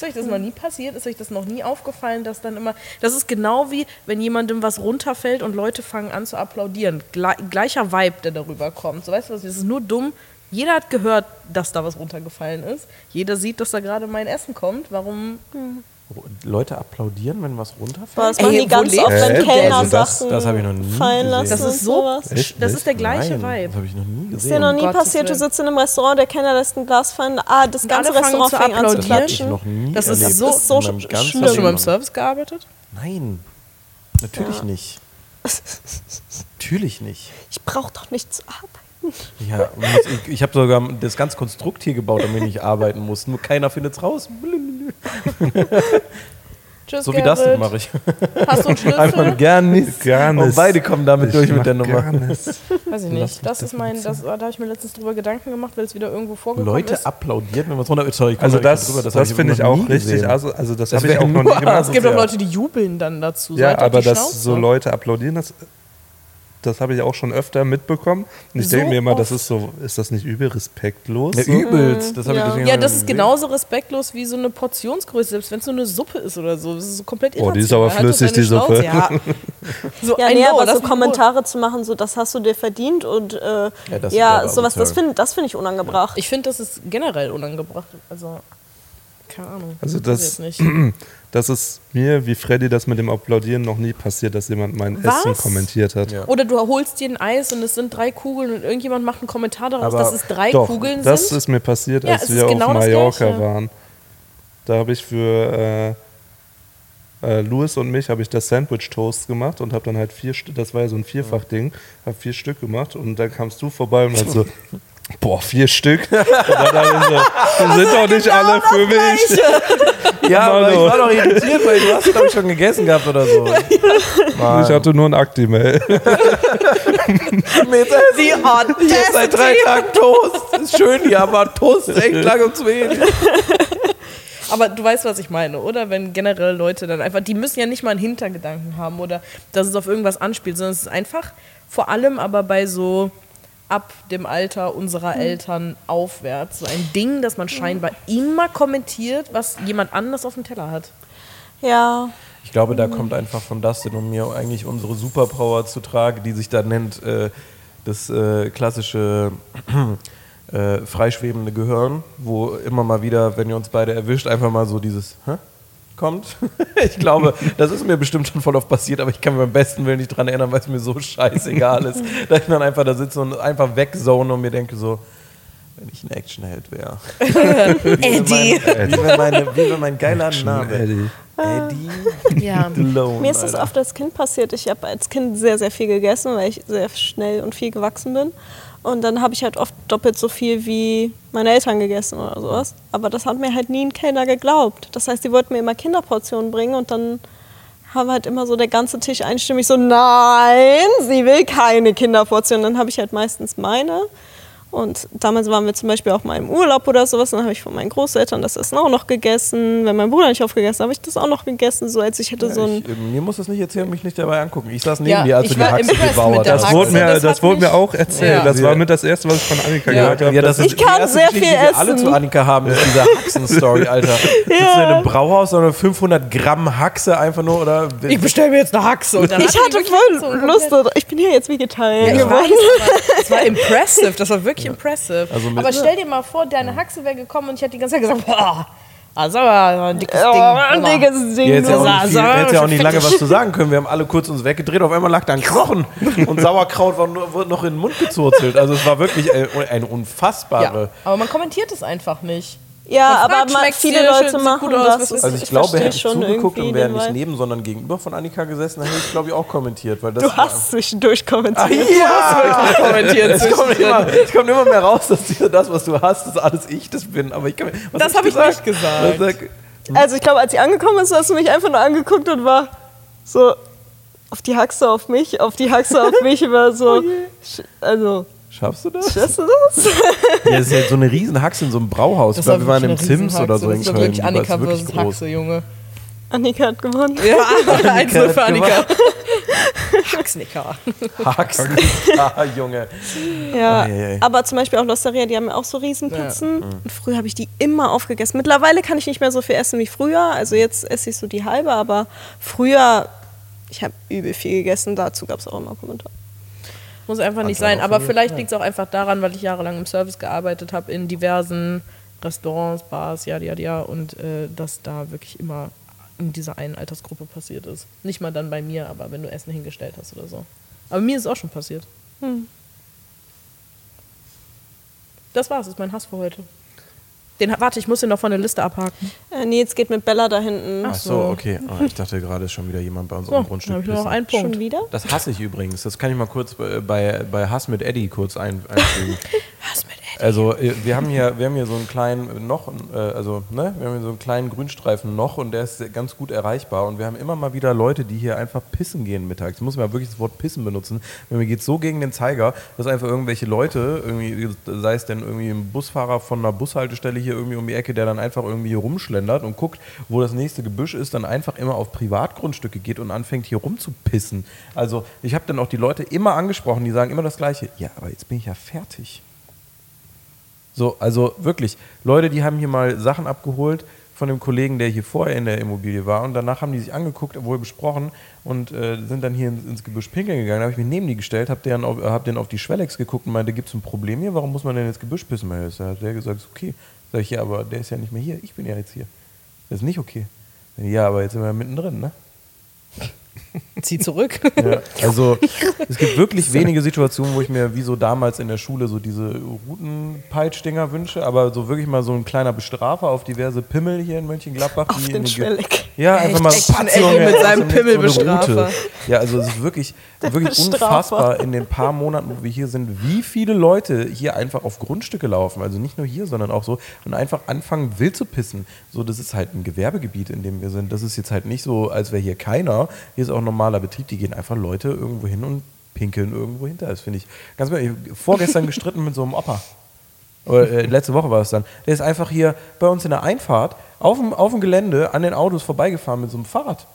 Ist euch das noch nie passiert? Ist euch das noch nie aufgefallen, dass dann immer. Das ist genau wie, wenn jemandem was runterfällt und Leute fangen an zu applaudieren. Gle gleicher Vibe, der darüber kommt. So, weißt du was? Das ist nur dumm. Jeder hat gehört, dass da was runtergefallen ist. Jeder sieht, dass da gerade mein Essen kommt. Warum? Leute applaudieren, wenn was Boah, runterfällt? das Ey, machen die wo ganz oft, wenn? Kellner Also das- Sachen das hab ich noch nie fallen gesehen. lassen Das ist und so. sowas. Echt Das ist der gleiche Nein, Vibe. Das habe ich noch nie gesehen. Ist dir noch nie Gottes passiert, du sitzt in einem Restaurant, der Kellner lässt ein Glas fallen, ah, das Und ganze Restaurant zu fängt an zu. Das klatschen. noch nie Das ist so- Das ist so schlimm. Hast du schon mal im Leben. Service gearbeitet? Nein, natürlich nicht. Natürlich nicht. Ich brauche doch nicht zu arbeiten. Ja, ich, ich habe sogar das ganze Konstrukt hier gebaut, damit ich nicht arbeiten muss. Nur keiner findet's raus. Tschüss, So wie das Gerrit. mache ich. Hast du einen Einfach Schlüssel? gar nichts. Gar Und beide kommen damit Ich durch mit der Nummer. Gar nichts. Weiß ich nicht. Das ist das mein, das, da habe ich mir letztens drüber Gedanken gemacht, weil es wieder irgendwo vorgekommen Leute ist. applaudieren, wenn was runter Sorry, Also da das, drüber, das, hab finde ich auch richtig. Also, also das, Das habe ich auch noch nie gemacht. Es gibt auch. Leute, die jubeln dann dazu. Ja, aber dass Schnauze. so Leute applaudieren, das, das habe ich auch schon öfter mitbekommen. Und ich So denke mir immer, das ist so, ist das nicht übel respektlos? Ja, so? übelst. Das hab Ja. Ja, das ist genauso respektlos wie so eine Portionsgröße, selbst wenn es nur eine Suppe ist oder so. Das ist so komplett Oh, die ist aber irrational. Flüssig, die Suppe. Ja, So, Ja, nee, aber das so Kommentare zu machen, so das hast du dir verdient und äh, ja, das aber sowas, das finde das find ich unangebracht. Ich finde, das ist generell unangebracht. Also, keine Ahnung. Also Weiß das- Das ist mir, wie Freddy, das mit dem Applaudieren noch nie passiert, dass jemand mein Was? Essen kommentiert hat. Ja. Oder du holst dir ein Eis und es sind drei Kugeln und irgendjemand macht einen Kommentar daraus, Aber dass es drei Doch, Kugeln das sind. ist mir passiert, Ja, als es wir ist genau auf das Mallorca waren. Da habe ich für äh, äh, Louis und mich habe ich das Sandwich Toast gemacht und habe dann halt vier Stück, das war ja so ein Vierfach-Ding, habe vier Stück gemacht und dann kamst du vorbei und meinst so, boah, vier Stück? Und dann ich so, die sind doch nicht Genau alle für mich. Ja, aber ich Mano. war doch irritiert, weil du hast, glaube ich, schon gegessen gehabt oder so. Mann. Ich hatte nur ein. Mir jetzt Die Jetzt seit drei Tagen Toast. Ist schön hier, aber Toast ist echt lang und zu wenig. Aber du weißt, was ich meine, oder? Wenn generell Leute dann einfach, die müssen ja nicht mal einen Hintergedanken haben oder dass es auf irgendwas anspielt, sondern es ist einfach vor allem aber bei so ab dem Alter unserer Eltern aufwärts. So ein Ding, dass man scheinbar immer kommentiert, was jemand anders auf dem Teller hat. Ja, Ich glaube, da kommt einfach von Dustin und mir eigentlich unsere Superpower zu Trage, die sich da nennt äh, das äh, klassische äh, freischwebende Gehirn, wo immer mal wieder, wenn ihr uns beide erwischt, einfach mal so dieses Hä? Kommt. ich glaube, das ist mir bestimmt schon voll oft passiert, aber ich kann mir beim besten Willen nicht dran erinnern, weil es mir so scheißegal ist, dass ich dann einfach da sitze und einfach wegzone und mir denke so, wenn ich ein Actionheld wäre. Eddie. Wie wäre meine, wie wär mein geiler Name? Eddie. Eddie Ja. Delone. mir ist das Alter. oft als Kind passiert. Ich habe als Kind sehr, sehr viel gegessen, weil ich sehr schnell und viel gewachsen bin. Und dann habe ich halt oft doppelt so viel wie meine Eltern gegessen oder sowas. Aber das hat mir halt nie ein Kellner geglaubt. Das heißt, die wollten mir immer Kinderportionen bringen und dann haben halt immer so der ganze Tisch einstimmig so, nein, sie will keine Kinderportion. Dann habe ich halt meistens meine. Und damals waren wir zum Beispiel auch mal im Urlaub oder sowas. Dann habe ich von meinen Großeltern das Essen auch noch gegessen. Wenn mein Bruder nicht aufgegessen hat, habe ich das auch noch gegessen. So als ich hätte so ein ich, äh, mir muss das nicht erzählen, mich nicht dabei angucken. Ich saß neben Ja, dir, als ich du die Haxe der hast. Das wurde mir, das das wurde mir auch erzählt. Ja. Das war mit das Erste, was ich von Annika Ja, gehört habe. ja, das Ich kann die erste sehr Geschichte, viel die wir alle essen. zu Annika haben, ist diese Haxen-Story, Alter. Sitzt du in einem Brauhaus, sondern 500 Gramm Haxe einfach nur, oder? Ich bestelle mir jetzt eine Haxe. Und dann Ich hat die hatte voll Lust. Ich bin hier jetzt Vegetarier Ja, geworden. es war impressive, das war wirklich impressive. Also aber stell dir mal vor, deine Haxe wäre gekommen und ich hätte die ganze Zeit gesagt, boah, also ein dickes Oh, Ding. ein dickes Ding. Ja, jetzt ja hätte ja auch nicht lange was zu sagen können. Wir haben alle kurz uns weggedreht, auf einmal lag da ein Knochen und Sauerkraut war nur, wurde noch in den Mund gezurzelt. Also es war wirklich eine, eine unfassbare... Ja, aber man kommentiert es einfach nicht. Ja, Man aber fragt, ma- schmeckt's viele Leute schön, machen gut aus, das. Also ich, ich glaube, hätte ich schon zugeguckt und wäre nicht neben, sondern gegenüber von Annika gesessen, dann hätte ich, glaube ich, auch kommentiert. Weil das Du hast zwischendurch kommentiert. ja! kommentiert. Es kommt, immer, es kommt immer mehr raus, dass das, was du hast, dass alles ich das bin. Aber ich kann, was Das hab hab ich nicht gesagt. Also ich glaube, als sie angekommen ist, hast du mich einfach nur angeguckt und war so auf die Haxe auf mich, auf die Haxe auf mich, war so, sch- also, Schaffst du das? schaffst du das? Ja, das ist ja so eine riesen Haxe in so einem Brauhaus. Das ich glaube, wir war waren im wirklich Sims oder so Riesenhaxe. in Das Köln. wirklich Die war Annika wirklich versus groß. Haxe, Junge. Annika hat gewonnen. Ja, eins nur für Annika. Haxnicker. Ah, Junge. Ja, Ei, ei, ei. aber zum Beispiel auch Losteria, die haben ja auch so Riesenpizzen. Und früher habe ich die immer aufgegessen. Mittlerweile kann ich nicht mehr so viel essen wie früher. Also jetzt esse ich so die halbe, aber früher, ich habe übel viel gegessen. Dazu gab es auch immer Kommentare. Muss einfach nicht sein. Aber vielleicht liegt es auch einfach daran, weil ich jahrelang im Service gearbeitet habe, in diversen Restaurants, Bars, ja, ja, ja. Und äh, dass da wirklich immer in dieser einen Altersgruppe passiert ist. Nicht mal dann bei mir, aber wenn du Essen hingestellt hast oder so. Aber mir ist es auch schon passiert. Das war's, ist mein Hass für heute. Den, warte, ich muss den noch von der Liste abhaken. Äh, Nils geht mit Bella da hinten. Ach so, okay. Oh, ich dachte gerade, ist schon wieder jemand bei uns So, auf dem Grundstück. habe ich nur noch einen Punkt. Schon wieder? Das hasse ich übrigens. Das kann ich mal kurz bei, bei, bei Hass mit Eddie kurz ein, einfügen. Hass mit Eddie. Also äh, wir haben hier, wir haben hier so einen kleinen noch, äh, also ne, wir haben hier so einen kleinen Grünstreifen noch und der ist ganz gut erreichbar und wir haben immer mal wieder Leute, die hier einfach pissen gehen mittags. Ich muss mal wirklich das Wort pissen benutzen. Mir geht so gegen den Zeiger, dass einfach irgendwelche Leute, irgendwie, sei es denn irgendwie ein Busfahrer von einer Bushaltestelle hier irgendwie um die Ecke, der dann einfach irgendwie hier rumschlendert und guckt, wo das nächste Gebüsch ist, dann einfach immer auf Privatgrundstücke geht und anfängt hier rumzupissen. Also ich habe dann auch die Leute immer angesprochen, die sagen immer das Gleiche. Ja, aber jetzt bin ich ja fertig. So, also wirklich, Leute, die haben hier mal Sachen abgeholt von dem Kollegen, der hier vorher in der Immobilie war. Und danach haben die sich angeguckt, wohl besprochen und äh, sind dann hier ins, ins Gebüsch pinkeln gegangen. Da habe ich mich neben die gestellt, habe denen, auf, hab denen auf die Schwellex geguckt und meinte, gibt es ein Problem hier? Warum muss man denn ins Gebüsch pissen? Da hat der gesagt, okay. Sag ich, ja, aber der ist ja nicht mehr hier. Ich bin ja jetzt hier. Das ist nicht okay. Ja, aber jetzt sind wir mittendrin, ne? Zieh zurück. Ja, also es gibt wirklich wenige Situationen, wo ich mir wie so damals in der Schule so diese Routenpeitschdinger wünsche, aber so wirklich mal so ein kleiner Bestrafer auf diverse Pimmel hier in Mönchengladbach. Auf die den Schwelleck. Ja, einfach mal Action Patz, Junge, mit seinem Pimmelbestrafer. so Route. Ja, also es ist wirklich, wirklich unfassbar in den paar Monaten, wo wir hier sind, wie viele Leute hier einfach auf Grundstücke laufen. Also nicht nur hier, sondern auch so und einfach anfangen wild zu pissen. So, das ist halt ein Gewerbegebiet, in dem wir sind. Das ist jetzt halt nicht so, als wäre hier keiner. Hier ist auch ein normaler Betrieb. Die gehen einfach Leute irgendwo hin und pinkeln irgendwo hinter. Das finde ich ganz ehrlich. Vorgestern gestritten mit so einem Opa. Oder, äh, letzte Woche war es dann. Der ist einfach hier bei uns in der Einfahrt auf dem, auf dem Gelände an den Autos vorbeigefahren mit so einem Fahrrad.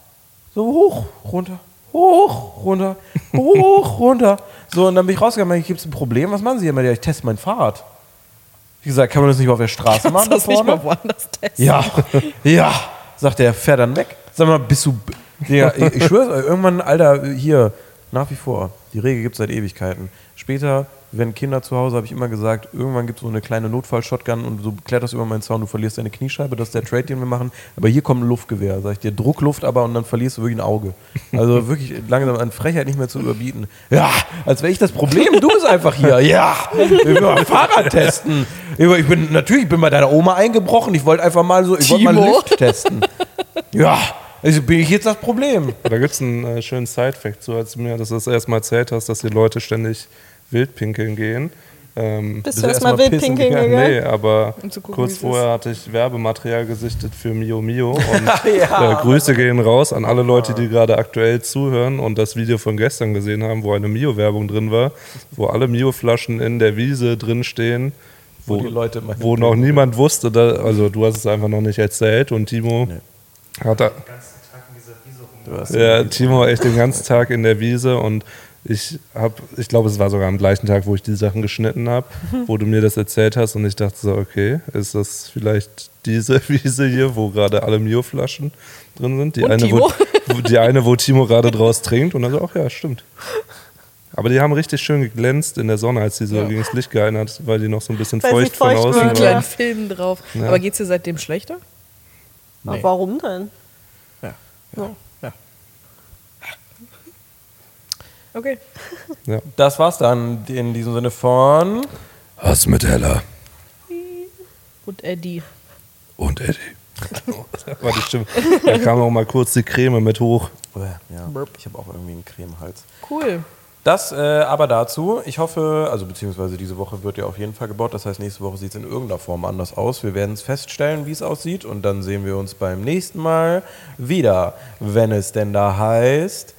So hoch, runter, hoch, runter, hoch, runter. So, und dann bin ich rausgegangen, gibt es ein Problem? Was machen Sie hier? Ja, ich teste mein Fahrrad. Wie gesagt, kann man das nicht auf der Straße machen? das da nicht vorne? mal woanders testen. Ja, ja, sagt er, fähr dann weg. Sag mal, bist du. Ja, ich, ich schwöre, irgendwann, Alter, hier, nach wie vor. Die Regel gibt es seit Ewigkeiten. Später, wenn Kinder zu Hause, habe ich immer gesagt, irgendwann gibt es so eine kleine Notfall-Shotgun und du kletterst über meinen Zaun, du verlierst deine Kniescheibe, das ist der Trade, den wir machen. Aber hier kommt ein Luftgewehr, sag ich dir, Druckluft aber und dann verlierst du wirklich ein Auge. Also wirklich langsam an Frechheit nicht mehr zu überbieten. Ja, als wäre ich das Problem, du bist einfach hier. Ja, mal Fahrrad testen. Ich bin, natürlich, ich bin bei deiner Oma eingebrochen, ich wollte einfach mal so, ich wollte mal. Lift testen. Ja, also bin ich jetzt das Problem. Da gibt es einen äh, schönen Side-Fact zu, als du mir das das erste Mal erzählt hast, dass die Leute ständig wild pinkeln gehen. Ähm, Bist Bist du du erstmal erstmal wild pissen pinkeln gegangen? gegangen? nee, aber Um gucken, kurz vorher hatte ich Werbematerial gesichtet für Mio Mio und äh, Grüße gehen raus an alle Leute, die gerade aktuell zuhören und das Video von gestern gesehen haben, wo eine Mio-Werbung drin war, wo alle Mio-Flaschen in der Wiese drin stehen, wo, Wo die Leute mal wo noch niemand wusste, da, also du hast es einfach noch nicht erzählt und Timo Nee. hat da, Du ja, Timo war echt den ganzen Tag in der Wiese und ich habe, ich glaube, es war sogar am gleichen Tag, wo ich die Sachen geschnitten habe, wo du mir das erzählt hast und ich dachte so, okay, ist das vielleicht diese Wiese hier, wo gerade alle Mio-Flaschen drin sind? Die Und eine, Timo? Wo, die eine, wo Timo gerade draus trinkt und dann so, ach ja, stimmt. Aber die haben richtig schön geglänzt in der Sonne, als die so gegen das Licht gehalten hat, weil die noch so ein bisschen Weil sie feucht von feucht außen waren, waren. kleinen Film drauf. Ja. Aber geht's dir seitdem schlechter? Aber warum denn? Ja. Ja. ja. Okay. Ja. Das war's dann in diesem Sinne von. Was mit Ella Und Eddie. und Eddie. da war die Stimme. Da kam auch mal kurz die Creme mit hoch. Ja, ich habe auch irgendwie einen Cremehals. Cool. Das äh, aber dazu. Ich hoffe, also beziehungsweise diese Woche wird ja auf jeden Fall gebaut. Das heißt, nächste Woche sieht es in irgendeiner Form anders aus. Wir werden es feststellen, wie es aussieht. Und dann sehen wir uns beim nächsten Mal wieder, wenn es denn da heißt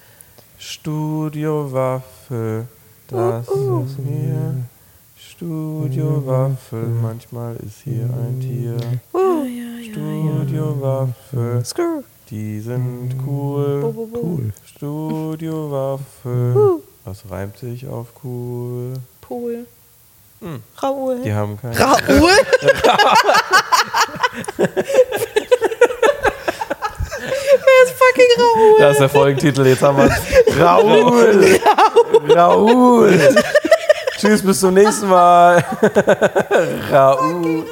Studio Waffel. Das ist hier Studio Waffel. Manchmal ist hier ein Tier. Studio Waffel. Die sind cool. Cool. Studio Waffel. Was reimt sich auf cool? Pool. Raoul. Die haben kein. Raoul? Ist fucking Raoul? Das ist der Folgentitel, jetzt haben wir Raoul. Raoul. Tschüss, bis zum nächsten Mal. Raoul.